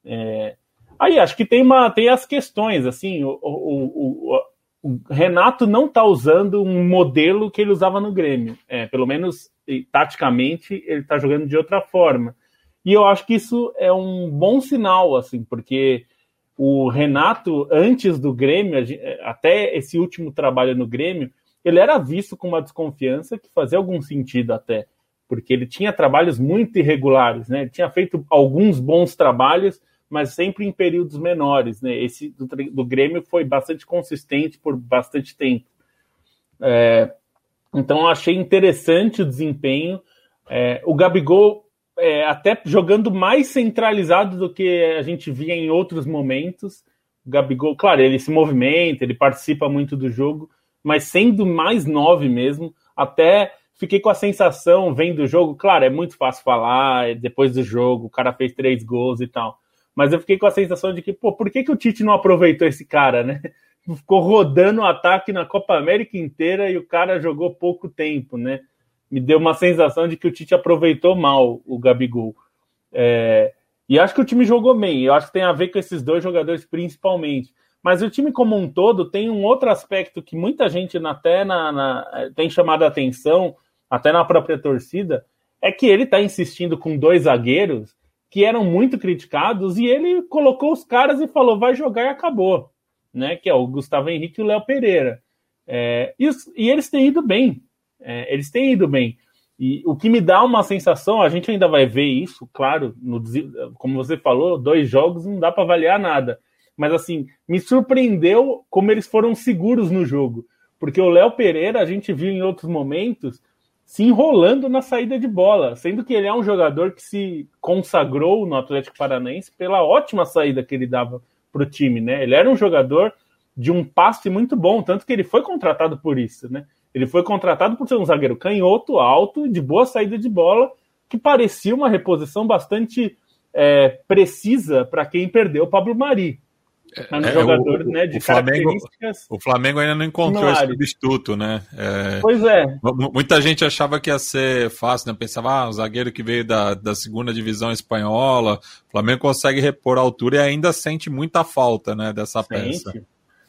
Speaker 3: É, aí acho que tem, uma, tem as questões, assim, o, o, o, o Renato não está usando um modelo que ele usava no Grêmio. É, pelo menos taticamente ele está jogando de outra forma. E eu acho que isso é um bom sinal, assim, porque o Renato, antes do Grêmio, até esse último trabalho no Grêmio, ele era visto com uma desconfiança que fazia algum sentido até, porque ele tinha trabalhos muito irregulares, né? Ele tinha feito alguns bons trabalhos, mas sempre em períodos menores, né? Esse do, do Grêmio foi bastante consistente por bastante tempo. É, então eu achei interessante o desempenho. É, o Gabigol é, até jogando mais centralizado do que a gente via em outros momentos. O Gabigol, claro, ele se movimenta, ele participa muito do jogo, mas sendo mais nove mesmo, até fiquei com a sensação, vendo o jogo, claro, é muito fácil falar, é depois do jogo, o cara fez três gols e tal, mas eu fiquei com a sensação de que, pô, por que, que o Tite não aproveitou esse cara, né? Ficou rodando o ataque na Copa América inteira e o cara jogou pouco tempo, né? Me deu uma sensação de que o Tite aproveitou mal o Gabigol. É, e acho que o time jogou bem. Eu acho que tem a ver com esses dois jogadores principalmente. Mas o time como um todo tem um outro aspecto que muita gente até na, na tem chamado a atenção, até na própria torcida, é que ele está insistindo com dois zagueiros que eram muito criticados e ele colocou os caras e falou vai jogar e acabou, né? Que é o Gustavo Henrique e o Léo Pereira. É, e, e eles têm ido bem. É, eles têm ido bem. E o que me dá uma sensação, a gente ainda vai ver isso, claro, no, como você falou, dois jogos não dá para avaliar nada. Mas assim, me surpreendeu como eles foram seguros no jogo. Porque o Léo Pereira, a gente viu em outros momentos, se enrolando na saída de bola, sendo que ele é um jogador que se consagrou no Atlético Paranaense pela ótima saída que ele dava para o time, né? Ele era um jogador de um passe muito bom, tanto que ele foi contratado por isso, né? Ele foi contratado por ser um zagueiro canhoto, alto, de boa saída de bola, que parecia uma reposição bastante é, precisa para quem perdeu o Pablo Mari.
Speaker 2: É, um é, jogador o, né, de o Flamengo, o Flamengo ainda não encontrou esse substituto, né?
Speaker 3: É, pois é.
Speaker 2: Muita gente achava que ia ser fácil, né? Pensava, ah, um zagueiro que veio da, da segunda divisão espanhola, o Flamengo consegue repor a altura e ainda sente muita falta, né, dessa sente. peça.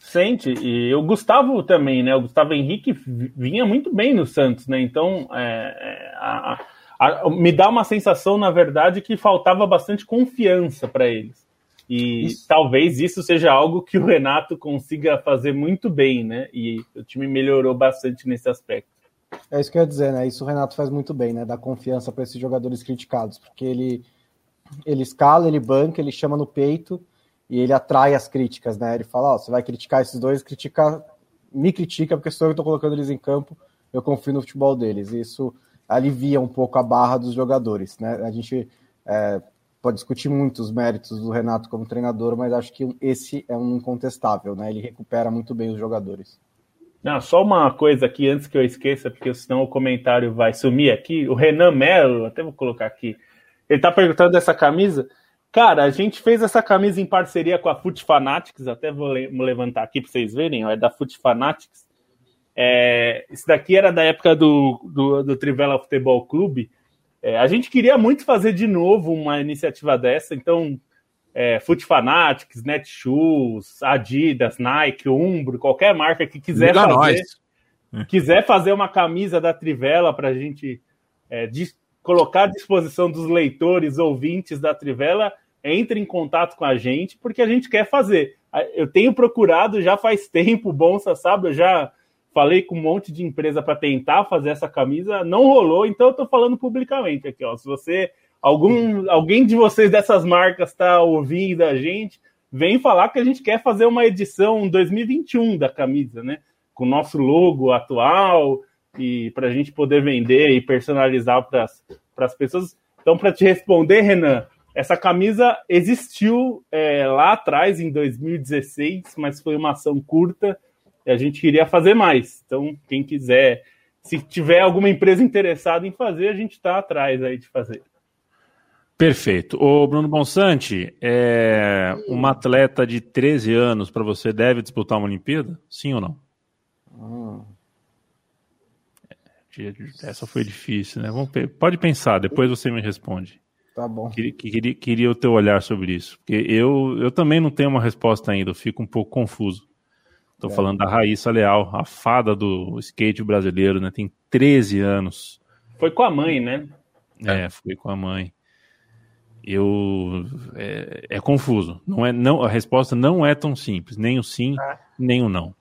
Speaker 3: Sente, e o Gustavo também, né? O Gustavo Henrique vinha muito bem no Santos, né? Então, é, é a, a, me dá uma sensação, na verdade, que faltava bastante confiança para eles. E isso. talvez isso seja algo que o Renato consiga fazer muito bem, né? E o time melhorou bastante nesse aspecto.
Speaker 4: É isso que eu ia dizer, né? Isso o Renato faz muito bem, né? Dar confiança para esses jogadores criticados, porque ele, ele escala, ele banca, ele chama no peito e ele atrai as críticas, né? Ele fala, oh, você vai criticar esses dois, critica, me critica, porque sou eu que estou colocando eles em campo, eu confio no futebol deles. E isso alivia um pouco a barra dos jogadores, né? A gente é, pode discutir muito os méritos do Renato como treinador, mas acho que esse é um incontestável, né? Ele recupera muito bem os jogadores.
Speaker 3: Não, só uma coisa aqui antes que eu esqueça, porque senão o comentário vai sumir aqui. O Renan Melo, até vou colocar aqui. Ele está perguntando dessa camisa. Cara, a gente fez essa camisa em parceria com a Foot Fanatics, até vou levantar aqui para vocês verem, ó, é da Foot Fanatics. É, esse daqui era da época do, do, do Trivela Futebol Clube. É, a gente queria muito fazer de novo uma iniciativa dessa, então é, Foot Fanatics, Netshoes, Adidas, Nike, Umbro, qualquer marca que quiser Liga fazer, nós. quiser fazer uma camisa da Trivela para a gente é, colocar à disposição dos leitores, ouvintes da Trivela, entre em contato com a gente, porque a gente quer fazer. Eu tenho procurado já faz tempo, Bonsa sabe, eu já falei com um monte de empresa para tentar fazer essa camisa, não rolou, então eu estou falando publicamente aqui, ó. Se você algum, alguém de vocês dessas marcas está ouvindo a gente, vem falar que a gente quer fazer uma edição 2021 da camisa, né? Com o nosso logo atual e para a gente poder vender e personalizar para as pessoas. Então, para te responder, Renan, essa camisa existiu é, lá atrás, em 2016, mas foi uma ação curta e a gente queria fazer mais. Então, quem quiser, se tiver alguma empresa interessada em fazer, a gente está atrás aí de fazer.
Speaker 1: Perfeito. O Bruno Bonsante, é uma atleta de 13 anos para você deve disputar uma Olimpíada? Sim ou não? Hum. Essa foi difícil, né? Vamos, pode pensar, depois você me responde.
Speaker 4: Tá bom.
Speaker 1: Queria, queria, queria o teu olhar sobre isso. Porque eu, eu também não tenho uma resposta ainda, eu fico um pouco confuso. Estou é. falando da Raíssa Leal, a fada do skate brasileiro, né? Tem 13 anos.
Speaker 3: Foi com a mãe, né?
Speaker 1: É, foi com a mãe. Eu é, é confuso. Não é, não, a resposta não é tão simples, nem o sim, é. nem o não.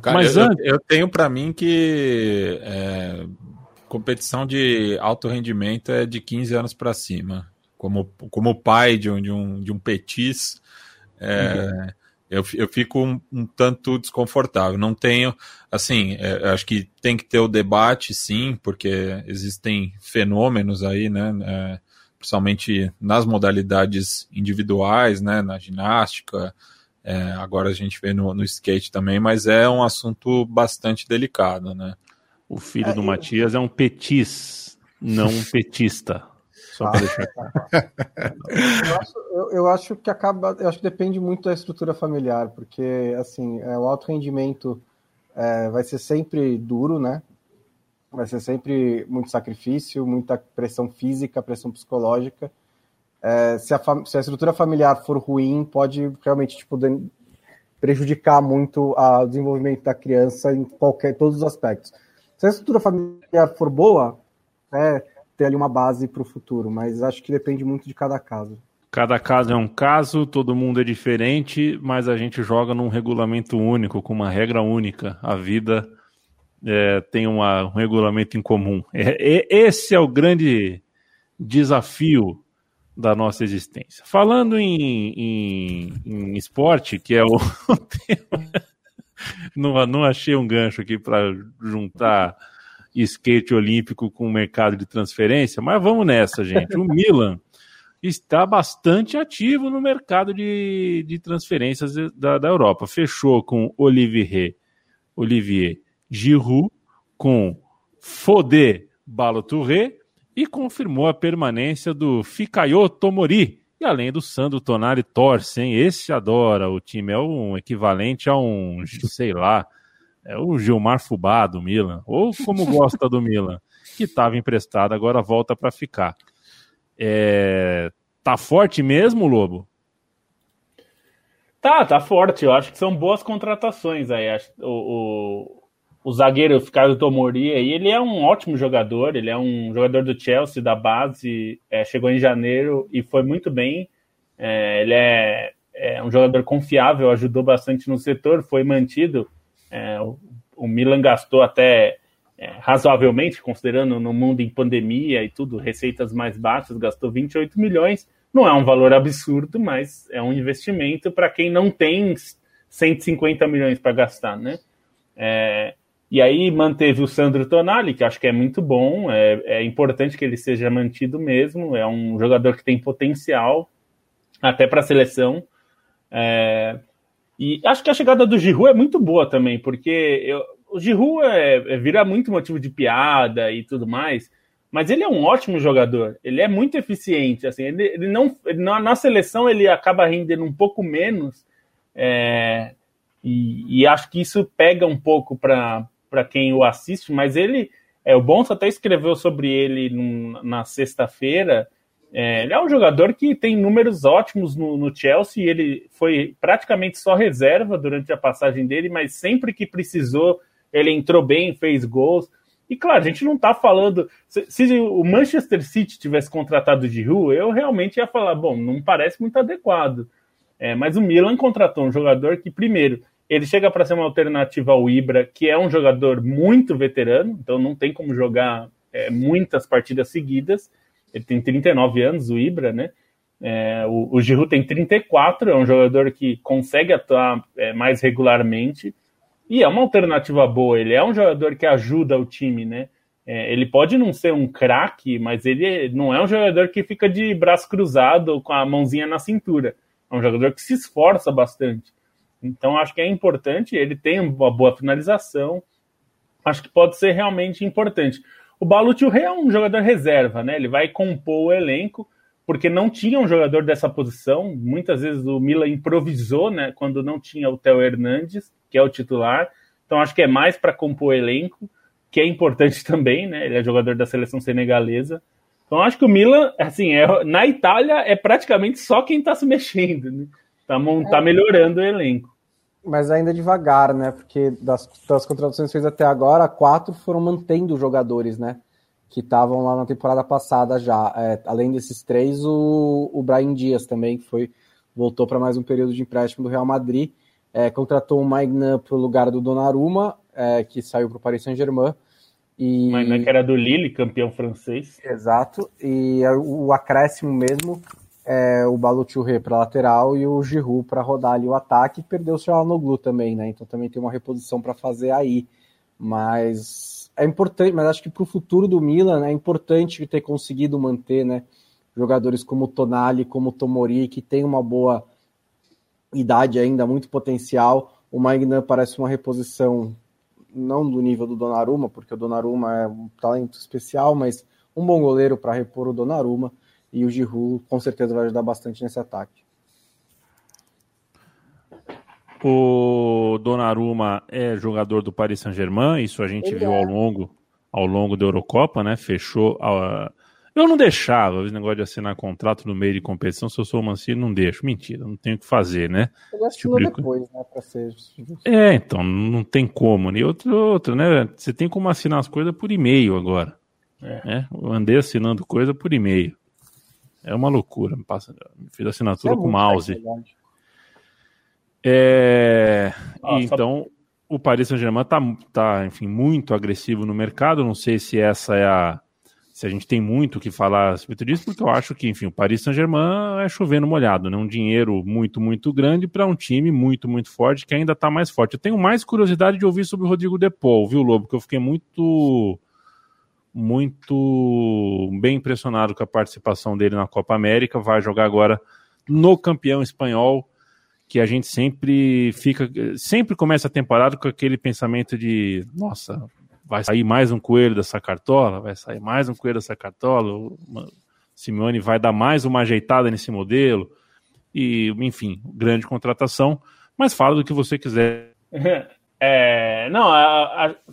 Speaker 2: Cara, Mas eu, antes... eu tenho para mim que é, competição de alto rendimento é de 15 anos para cima. Como, como pai de um, de um, de um petis, é, uhum. eu, eu fico um, um, tanto desconfortável. Não tenho, assim, é, acho que tem que ter o debate, sim, porque existem fenômenos aí, né? É, principalmente nas modalidades individuais, né? Na ginástica, é, agora a gente vê no, no, skate também, mas é um assunto bastante delicado, né?
Speaker 1: O filho é, do eu... Matias é um petis, não um petista. Só para deixar claro.
Speaker 4: eu, acho, eu, eu, acho, que acaba, eu acho que depende muito da estrutura familiar, porque assim, é, o alto rendimento é, vai ser sempre duro, né? Vai ser sempre muito sacrifício, muita pressão física, pressão psicológica é, se, a se, a estrutura familiar for ruim, pode realmente tipo, prejudicar muito o desenvolvimento da criança em qualquer todos os aspectos. Se a estrutura familiar for boa, é ter ali uma base para o futuro, mas acho que depende muito de cada caso.
Speaker 1: Cada caso é um caso, todo mundo é diferente, mas a gente joga num regulamento único, com uma regra única. A vida é, tem uma, um regulamento em comum. É, é, esse é o grande desafio da nossa existência. Falando em, em, em esporte, que é o tema, não, não achei um gancho aqui para juntar skate olímpico com o mercado de transferência, mas vamos nessa, gente. O Milan está bastante ativo no mercado de, de transferências da, da Europa. Fechou com Olivier, Olivier Giroud, com Fodé Balotouré e confirmou a permanência do Fikayo Tomori, e além do Sandro Tonari Torce, Esse adora, o time é um equivalente a um, sei lá, é o Gilmar Fubá do Milan, ou como gosta do Milan, que estava emprestado, agora volta para ficar. É, tá forte mesmo, Lobo?
Speaker 3: Tá, tá forte. Eu acho que são boas contratações aí. O, o zagueiro Ricardo Tomori aí, ele é um ótimo jogador, ele é um jogador do Chelsea, da base, é, chegou em janeiro e foi muito bem. É, ele é, é, um jogador confiável, ajudou bastante no setor, foi mantido. É, o, o, Milan gastou até é, razoavelmente, considerando no mundo em pandemia e tudo, receitas mais baixas, gastou 28 milhões. Não é um valor absurdo, mas é um investimento para quem não tem 150 milhões para gastar, né? É, e aí manteve o Sandro Tonali, que acho que é muito bom, é, é importante que ele seja mantido mesmo, é um jogador que tem potencial até para a seleção. É, e acho que a chegada do Giroud é muito boa também, porque eu, o Giroud é, é, vira muito motivo de piada e tudo mais, mas ele é um ótimo jogador, ele é muito eficiente, assim, ele, ele não, ele, na, na, seleção ele acaba rendendo um pouco menos, é, e, e, acho que isso pega um pouco para para quem o assiste, mas ele, é, o Bonsa até escreveu sobre ele num, na sexta-feira. É, ele é um jogador que tem números ótimos no, no, Chelsea. Ele foi praticamente só reserva durante a passagem dele, mas sempre que precisou, ele entrou bem, fez gols. E claro, a gente não está falando. Se, se, o Manchester City tivesse contratado de Giroud, eu realmente ia falar: bom, não parece muito adequado. É, mas o Milan contratou um jogador que, primeiro, ele chega para ser uma alternativa ao Ibra, que é um jogador muito veterano, então não tem como jogar é, muitas partidas seguidas. ele tem 39 anos, o Ibra, né? É, o, o Giroud tem 34, é um jogador que consegue atuar é, mais regularmente e é uma alternativa boa. Ele é um jogador que ajuda o time, né? É, ele pode não ser um craque, mas ele não é um jogador que fica de braço cruzado com a mãozinha na cintura. É um jogador que se esforça bastante. Então acho que é importante. Ele tem uma boa finalização. Acho que pode ser realmente importante. O Balutiu é um jogador reserva, né? Ele vai compor o elenco porque não tinha um jogador dessa posição. Muitas vezes o Milan improvisou, né? Quando não tinha o Theo Hernandes, que é o titular. Então acho que é mais para compor o elenco, que é importante também, né? Ele é jogador da seleção senegalesa. Então acho que o Milan, assim, é, na Itália é praticamente só quem está se mexendo, né? Tá, tá melhorando o elenco.
Speaker 4: Mas ainda devagar, né? Porque das, das contratações feitas até agora, quatro foram mantendo jogadores, né? que estavam lá na temporada passada já. É, além desses três, o, o Brian Dias também, que foi voltou para mais um período de empréstimo do Real Madrid. É, contratou o Maignan para o lugar do Donnarumma, é, que saiu para o Paris Saint-Germain.
Speaker 3: E... Maignan que era do Lille, campeão francês.
Speaker 4: Exato. E o acréscimo mesmo é o Baluchurre para lateral e o Giroud para rodar ali o ataque. Perdeu o Çalhanoğlu também, né? Então também tem uma reposição para fazer aí. Mas é importante, mas acho que para o futuro do Milan é importante ter conseguido manter, né, jogadores como Tonali, como Tomori, que tem uma boa idade ainda, muito potencial. O Magnan parece uma reposição não do nível do Donnarumma, porque o Donnarumma é um talento especial, mas um bom goleiro para repor o Donnarumma e o Giroud com certeza vai ajudar bastante nesse ataque.
Speaker 1: O Donnarumma é jogador do Paris Saint-Germain, isso a gente Ele viu é. ao longo ao longo da Eurocopa, né? Fechou. A... Eu não deixava o negócio de assinar contrato no meio de competição. Se eu sou o Mancini, não deixo. Mentira, não tenho o que fazer, né?
Speaker 4: Eu tipo de... depois, né? Pra ser...
Speaker 1: É, então, não tem como. E outro, outro, né? Você tem como assinar as coisas por e-mail agora. É. Né? Eu andei assinando coisa por e-mail. É uma loucura. Passa... Fiz assinatura é com mouse. É, ah, então, só... o Paris Saint-Germain está, tá, enfim, muito agressivo no mercado. Não sei se essa é a. Se a gente tem muito o que falar a respeito disso, porque eu acho que, enfim, o Paris Saint-Germain é chovendo molhado, né? Um dinheiro muito, muito grande para um time muito, muito forte, que ainda está mais forte. Eu tenho mais curiosidade de ouvir sobre o Rodrigo Depol, viu, Lobo? Que eu fiquei muito muito bem impressionado com a participação dele na Copa América. Vai jogar agora no campeão espanhol que a gente sempre fica, sempre começa a temporada com aquele pensamento de, nossa, vai sair mais um coelho dessa cartola, vai sair mais um coelho dessa cartola, o Simeone vai dar mais uma ajeitada nesse modelo, e, enfim, grande contratação, mas fala do que você quiser.
Speaker 3: É, não,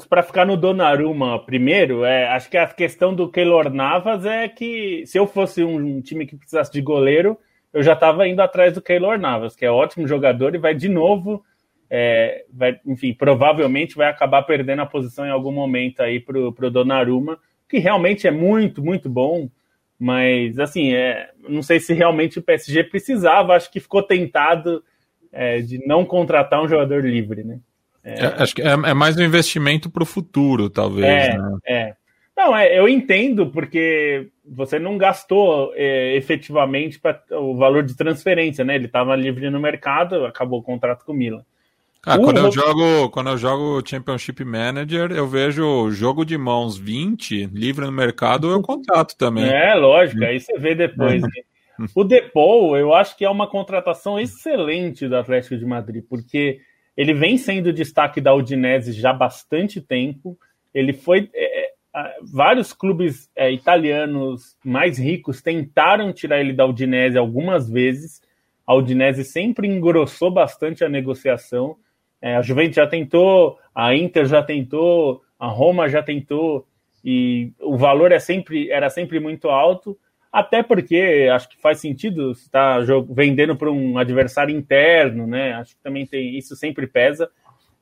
Speaker 3: para ficar no Donnarumma primeiro, é, acho que a questão do Keylor Navas é que se eu fosse um, time que precisasse de goleiro, eu já estava indo atrás do Keylor Navas, que é ótimo jogador e vai de novo, é, vai, enfim, provavelmente vai acabar perdendo a posição em algum momento aí para o Donnarumma, que realmente é muito, muito bom, mas assim, é, não sei se realmente o PSG precisava, acho que ficou tentado é, de não contratar um jogador livre, né?
Speaker 2: É, acho que é, é, mais um investimento para o futuro, talvez.
Speaker 3: É,
Speaker 2: né?
Speaker 3: é. Não, é, eu entendo, porque você não gastou é, efetivamente pra, o valor de transferência, né? Ele estava livre no mercado, acabou o contrato com o Milan.
Speaker 2: Cara, quando, eu jogo, quando eu jogo Championship Manager, eu vejo jogo de mãos 20, livre no mercado, eu contrato também.
Speaker 3: É, lógico, aí você vê depois. Né? O Depou, eu acho que é uma contratação excelente do Atlético de Madrid, porque ele vem sendo destaque da Udinese já há bastante tempo. Ele foi. É, vários clubes é, italianos mais ricos tentaram tirar ele da Udinese algumas vezes. A Udinese sempre engrossou bastante a negociação. É, a Juventus já tentou, a Inter já tentou, a Roma já tentou, e o valor é sempre, era sempre muito alto. Até porque acho que faz sentido estar vendendo para um adversário interno, né? Acho que também tem isso sempre pesa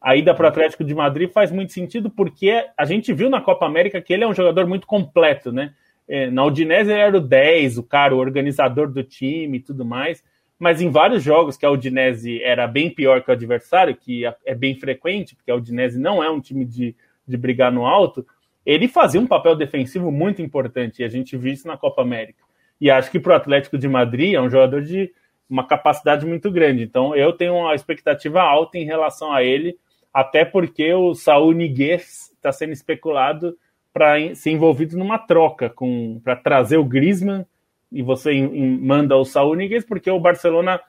Speaker 3: a ida para o Atlético de Madrid faz muito sentido porque a gente viu na Copa América que ele é um jogador muito completo, né? É, na Udinese ele era o 10, o cara, o organizador do time e tudo mais, mas em vários jogos que a Udinese era bem pior que o adversário, que é bem frequente, porque a Udinese não é um time de, de brigar no alto, ele fazia um papel defensivo muito importante, e a gente viu isso na Copa América. E acho que para o Atlético de Madrid é um jogador de uma capacidade muito grande. Então eu tenho uma expectativa alta em relação a ele, até porque o Saúl Niguez está sendo especulado para ser envolvido numa troca com para trazer o Griezmann e você manda o Saúl Niguez porque o Barcelona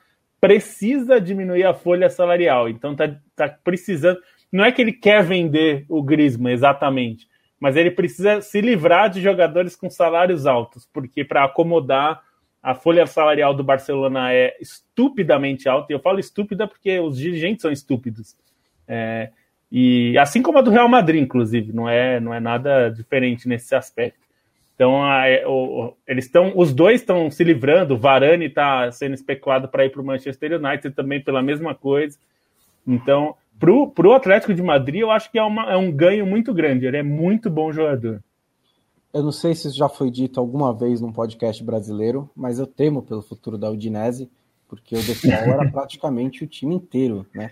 Speaker 3: precisa diminuir a folha salarial. Então tá, tá precisando. Não é que ele quer vender o Griezmann exatamente, mas ele precisa se livrar de jogadores com salários altos, porque para acomodar a folha salarial do Barcelona é estupidamente alta. E eu falo estúpida porque os dirigentes são estúpidos. É, e assim como a do Real Madrid, inclusive, não é, não é nada diferente nesse aspecto. Então, a, o, eles estão, os dois estão se livrando. O Varane está sendo especulado para ir para o Manchester United também pela mesma coisa. Então, para o Atlético de Madrid, eu acho que é, uma, é um ganho muito grande. Ele é muito bom jogador.
Speaker 4: Eu não sei se isso já foi dito alguma vez num podcast brasileiro, mas eu temo pelo futuro da Udinese, porque o Defol era praticamente o time inteiro, né?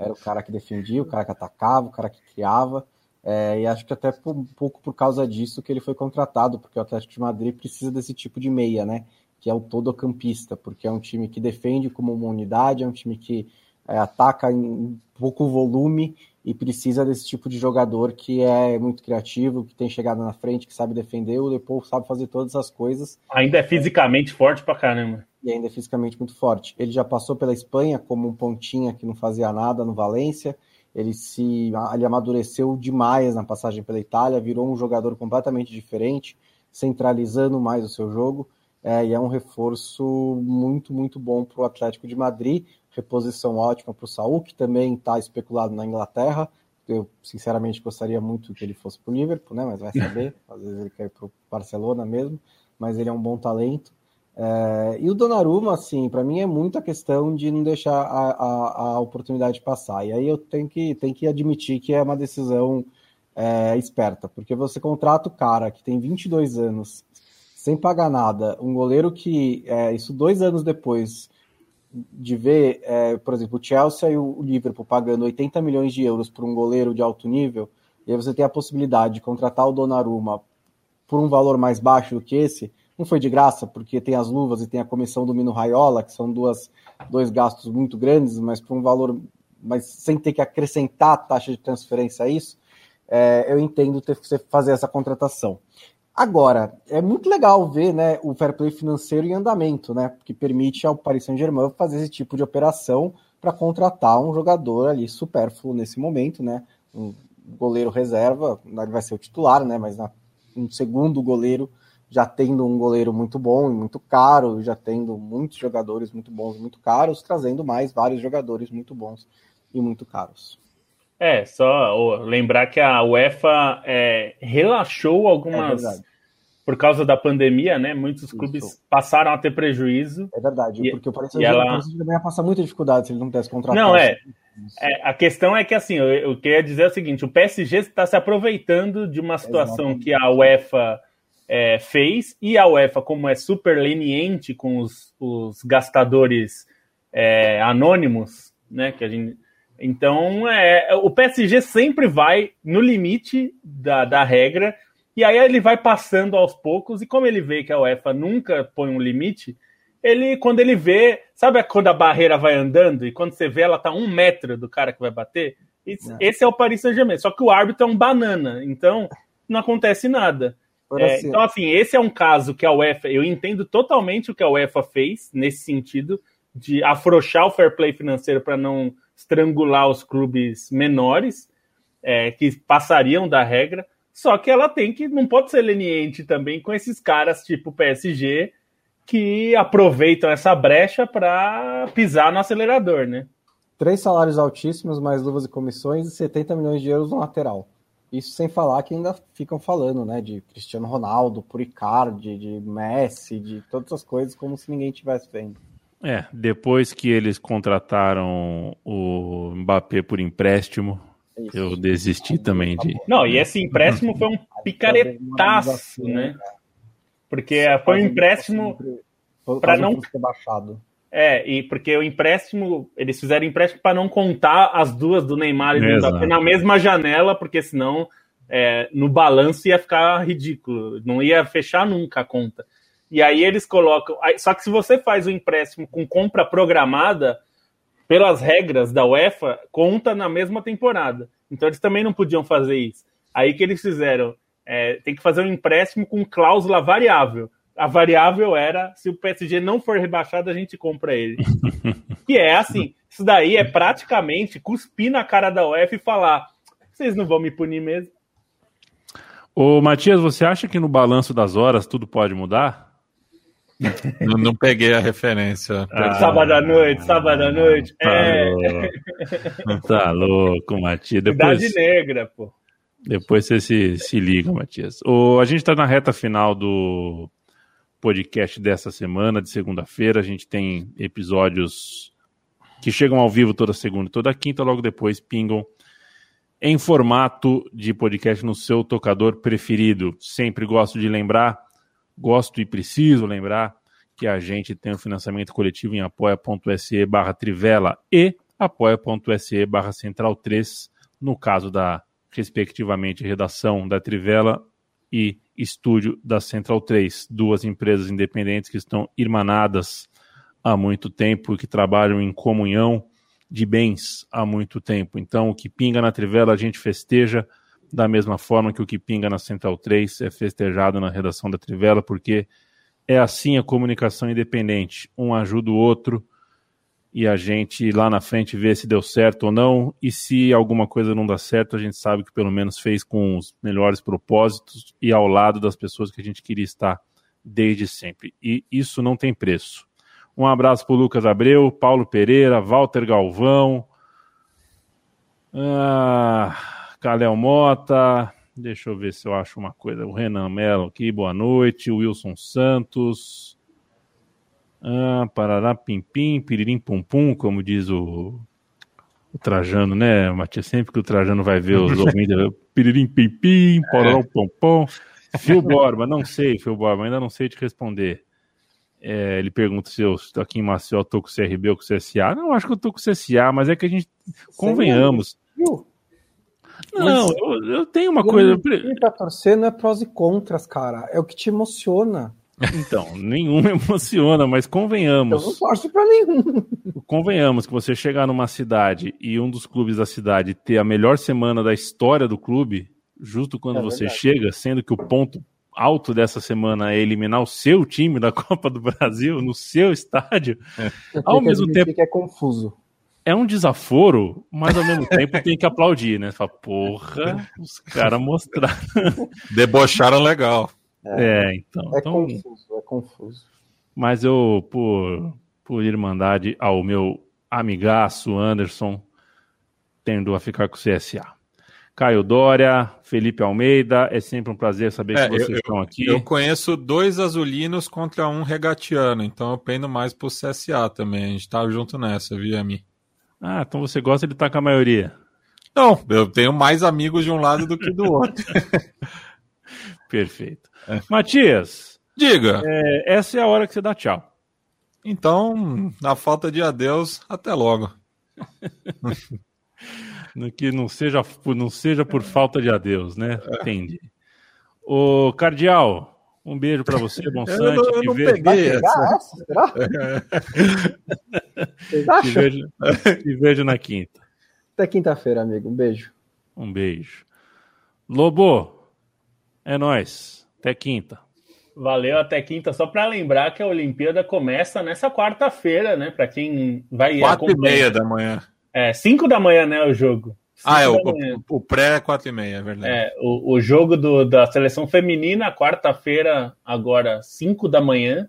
Speaker 4: Era o cara que defendia, o cara que atacava, o cara que criava. É, e acho que até por, um pouco por causa disso que ele foi contratado, porque o Atlético de Madrid precisa desse tipo de meia, né? Que é o todo-campista, porque é um time que defende como uma unidade, é um time que é, ataca em pouco volume e precisa desse tipo de jogador que é muito criativo, que tem chegada na frente, que sabe defender. O Depou sabe fazer todas as coisas.
Speaker 3: Ainda é fisicamente forte pra caramba.
Speaker 4: E ainda é fisicamente muito forte. Ele já passou pela Espanha como um pontinha que não fazia nada no Valência ele se ele amadureceu demais na passagem pela Itália, virou um jogador completamente diferente, centralizando mais o seu jogo, é, e é um reforço muito, muito bom para o Atlético de Madrid, reposição ótima para o Saul, que também está especulado na Inglaterra, eu sinceramente gostaria muito que ele fosse para o Liverpool, né? mas vai saber, às vezes ele quer ir para o Barcelona mesmo, mas ele é um bom talento, é, e o Donnarumma, assim, para mim é muita questão de não deixar a, a, a, oportunidade passar. E aí eu tenho que, tenho que admitir que é uma decisão é, esperta, porque você contrata o cara que tem 22 anos, sem pagar nada, um goleiro que, é, isso dois anos depois de ver, é, por exemplo, o Chelsea e o Liverpool pagando 80 milhões de euros por um goleiro de alto nível, e aí você tem a possibilidade de contratar o Donnarumma por um valor mais baixo do que esse não foi de graça, porque tem as luvas e tem a comissão do Mino Raiola, que são duas, dois gastos muito grandes, mas por um valor, mas sem ter que acrescentar a taxa de transferência a isso, é, eu entendo ter que fazer essa contratação. Agora, é muito legal ver né, o fair play financeiro em andamento, né? Que permite ao Paris Saint-Germain fazer esse tipo de operação para contratar um jogador ali supérfluo nesse momento, né? Um goleiro reserva, ele vai ser o titular, né? Mas na, um segundo goleiro já tendo um goleiro muito bom e muito caro, já tendo muitos jogadores muito bons e muito caros, trazendo mais vários jogadores muito bons e muito caros.
Speaker 3: É, só lembrar que a UEFA é, relaxou algumas. É por causa da pandemia, né? Muitos clubes Isso. passaram a ter prejuízo.
Speaker 4: É verdade, e, porque o Paris Saint-Germain ela... ia passar muita dificuldade se ele não tivesse contratado.
Speaker 3: Não, é. é. A questão é que, assim, eu, eu queria dizer o seguinte: o PSG está se aproveitando de uma situação Exatamente. que a UEFA é, fez, e a UEFA, como é super leniente com os, os gastadores é, anônimos, né? Que a gente, então, é, o PSG sempre vai no limite da, da regra, e aí ele vai passando aos poucos, e como ele vê que a UEFA nunca põe um limite, ele, quando ele vê, sabe quando a barreira vai andando, e quando você vê ela tá um metro do cara que vai bater? Esse, é. esse é o Paris Saint-Germain, só que o árbitro é um banana, então não acontece nada. É, assim. Então, assim, esse é um caso que a UEFA, eu entendo totalmente o que a UEFA fez nesse sentido, de afrouxar o fair play financeiro para não estrangular os clubes menores, é, que passariam da regra, só que ela tem que, não pode ser leniente também com esses caras tipo PSG, que aproveitam essa brecha para pisar no acelerador, né?
Speaker 4: Três salários altíssimos, mais luvas e comissões e 70 milhões de euros no lateral. Isso sem falar que ainda ficam falando, né, de Cristiano Ronaldo, Puricardi, de Messi, de todas as coisas, como se ninguém tivesse vendo.
Speaker 1: É, depois que eles contrataram o Mbappé por empréstimo, Isso. eu desisti também de.
Speaker 3: Não, e esse empréstimo foi um picaretaço, né? Porque foi um empréstimo para não
Speaker 4: ter baixado.
Speaker 3: É, e porque o empréstimo, eles fizeram empréstimo para não contar as duas do Neymar e do Mbappé na mesma janela, porque senão é, no balanço ia ficar ridículo, não ia fechar nunca a conta. E aí eles colocam. Só que se você faz o empréstimo com compra programada, pelas regras da UEFA, conta na mesma temporada. Então eles também não podiam fazer isso. Aí que eles fizeram, é, tem que fazer um empréstimo com cláusula variável. A variável era, se o PSG não for rebaixado, a gente compra ele. que é assim, isso daí é praticamente cuspir na cara da UEFA e falar, vocês não vão me punir mesmo.
Speaker 1: Ô Matias, você acha que no balanço das horas tudo pode mudar?
Speaker 2: não, não, peguei a referência.
Speaker 3: Ah, sábado à noite, sábado à noite.
Speaker 1: Tá
Speaker 3: é.
Speaker 1: louco, tá louco Matias. Depois,
Speaker 3: Idade negra, pô.
Speaker 1: Depois você se, se liga, Matias. O, a gente está na reta final do podcast dessa semana, de segunda-feira. A gente tem episódios que chegam ao vivo toda segunda e toda quinta, logo depois pingam em formato de podcast no seu tocador preferido. Sempre gosto de lembrar gosto e preciso lembrar que a gente tem o um financiamento coletivo em apoia.se barra Trivela e apoia.se barra Central 3, no caso da, respectivamente, redação da Trivela e estúdio da Central 3, duas empresas independentes que estão irmanadas há muito tempo e que trabalham em comunhão de bens há muito tempo. Então, o que pinga na Trivela a gente festeja, da mesma forma que o que pinga na Central 3 é festejado na redação da Trivela, porque é assim a comunicação independente. Um ajuda o outro e a gente lá na frente vê se deu certo ou não. E se alguma coisa não dá certo, a gente sabe que pelo menos fez com os melhores propósitos e ao lado das pessoas que a gente queria estar desde sempre. E isso não tem preço. Um abraço para Lucas Abreu, Paulo Pereira, Walter Galvão. Ah Calel Mota, deixa eu ver se eu acho uma coisa. O Renan Mello aqui, boa noite. O Wilson Santos. Ah, parará, pim, pim, piririm, pum, pum, como diz o, o Trajano, né, Matias? Sempre que o Trajano vai ver os ouvintes, piririm, pim, pim, pororó, é. pom, pom. Phil Borba, não sei, Phil Borba, ainda não sei te responder. É, ele pergunta se eu estou aqui em Maceió, estou com o CRB ou com o CSA. Não, acho que eu estou com o CSA, mas é que a gente, convenhamos. Sim, não, eu, eu, tenho uma coisa.
Speaker 4: Pra torcer não é prós e contras, cara. É o que te emociona.
Speaker 1: Então, nenhum emociona, mas convenhamos.
Speaker 4: Eu não torço pra nenhum.
Speaker 1: Convenhamos que você chegar numa cidade e um dos clubes da cidade ter a melhor semana da história do clube, justo quando é você chega, sendo que o ponto alto dessa semana é eliminar o seu time da Copa do Brasil no seu estádio,
Speaker 4: é. ao mesmo tempo que é confuso
Speaker 1: é um desaforo, mas ao mesmo tempo tem que aplaudir, né? Fala, porra, os caras mostraram.
Speaker 2: Debocharam legal.
Speaker 1: É, é então.
Speaker 4: É
Speaker 1: então,
Speaker 4: confuso, é confuso.
Speaker 1: Mas eu, por, por irmandade ao meu amigaço Anderson, tendo a ficar com o CSA. Caio Dória, Felipe Almeida, é sempre um prazer saber é, que vocês eu, estão aqui.
Speaker 2: Eu conheço dois azulinos contra um regatiano, então eu pendo mais pro CSA também. A gente tá junto nessa, viu, Ami?
Speaker 1: Ah, então você gosta de estar com a maioria?
Speaker 2: Não, eu tenho mais amigos de um lado do que do outro.
Speaker 1: Perfeito. É. Matias,
Speaker 2: diga.
Speaker 1: É, essa é a hora que você dá tchau.
Speaker 2: Então, na falta de adeus, até logo.
Speaker 1: que não seja, não seja por falta de adeus, né? É. Entendi. O Cardial, um beijo para você, Bonsante. Eu não, eu
Speaker 4: não vejo... peguei essa. essa. Será? Vocês acham?
Speaker 1: Te vejo, te vejo na quinta.
Speaker 4: Até quinta-feira, amigo. Um beijo.
Speaker 1: Um beijo. Lobo, é nós. Até quinta.
Speaker 3: Valeu, até quinta. Só para lembrar que a Olimpíada começa nessa quarta-feira, né? Para quem vai.
Speaker 2: Quatro e meia da manhã.
Speaker 3: É, cinco da manhã, né? O jogo.
Speaker 2: Ah, é, o, o, pré é 4 e meia, é verdade.
Speaker 3: É, o, o jogo do, da seleção feminina, quarta-feira, agora 5 da manhã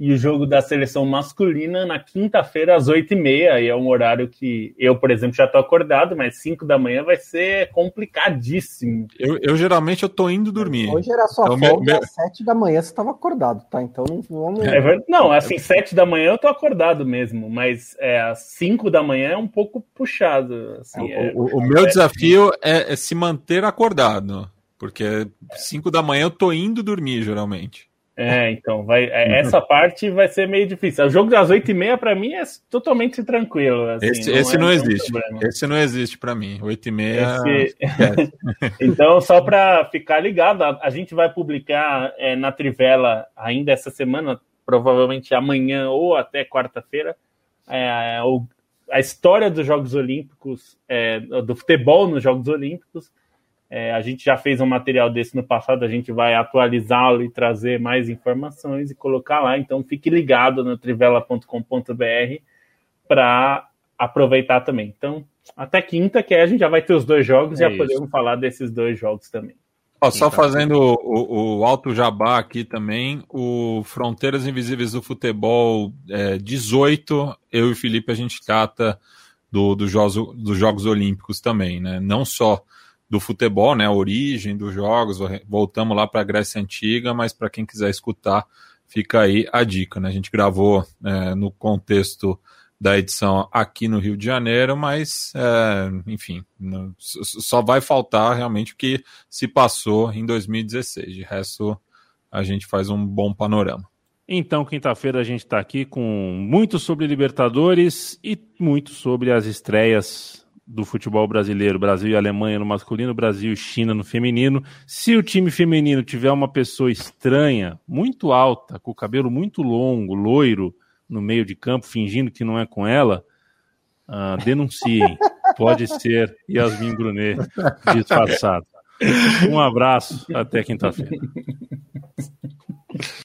Speaker 3: e o jogo da seleção masculina na quinta-feira às oito e meia, e é um horário que eu, por exemplo, já estou acordado, mas cinco da manhã vai ser complicadíssimo.
Speaker 2: Eu, eu geralmente eu tô indo dormir.
Speaker 4: Hoje era só então, folga, meu... às sete da manhã você estava acordado, tá? Então não vamos...
Speaker 3: É, não, assim, sete da manhã eu tô acordado mesmo, mas é, às cinco da manhã é um pouco puxado. Assim,
Speaker 2: é, o, o, meu desafio é, é se manter acordado, porque cinco da manhã eu tô indo dormir, geralmente.
Speaker 3: É, então, vai, é, essa parte vai ser meio difícil. O jogo das 8h30 para mim é totalmente tranquilo.
Speaker 2: Assim, esse não, esse é não existe. Esse não existe para mim. 8h30. Esse...
Speaker 3: então, só para ficar ligado, a, a, gente vai publicar é, na Trivela ainda essa semana, provavelmente amanhã ou até quarta-feira, é, a história dos Jogos Olímpicos, é, do futebol nos Jogos Olímpicos é, a gente já fez um material desse no passado, a gente vai atualizá-lo e trazer mais informações e colocar lá. Então fique ligado no trivela.com.br para aproveitar também. Então, até quinta, que a gente já vai ter os dois jogos é e já podemos falar desses dois jogos também.
Speaker 2: Ó, só fazendo o, o, alto jabá aqui também, o Fronteiras Invisíveis do Futebol é, 18, eu e o Felipe a gente trata do, do jogos, dos Jogos Olímpicos também, né? Não só do futebol, né? A origem dos jogos, voltamos lá para a Grécia Antiga, mas para quem quiser escutar, fica aí a dica, né? A gente gravou é, no contexto da edição aqui no Rio de Janeiro, mas, é, enfim, só vai faltar realmente o que se passou em 2016. De resto, a gente faz um bom panorama.
Speaker 1: Então, quinta-feira a gente está aqui com muito sobre Libertadores e muito sobre as estreias do futebol brasileiro, Brasil e Alemanha no masculino, Brasil e China no feminino. Se o time feminino tiver uma pessoa estranha, muito alta, com o cabelo muito longo, loiro, no meio de campo, fingindo que não é com ela, uh, denunciem. Pode ser Yasmin Brunet disfarçado. Um abraço, até quinta-feira.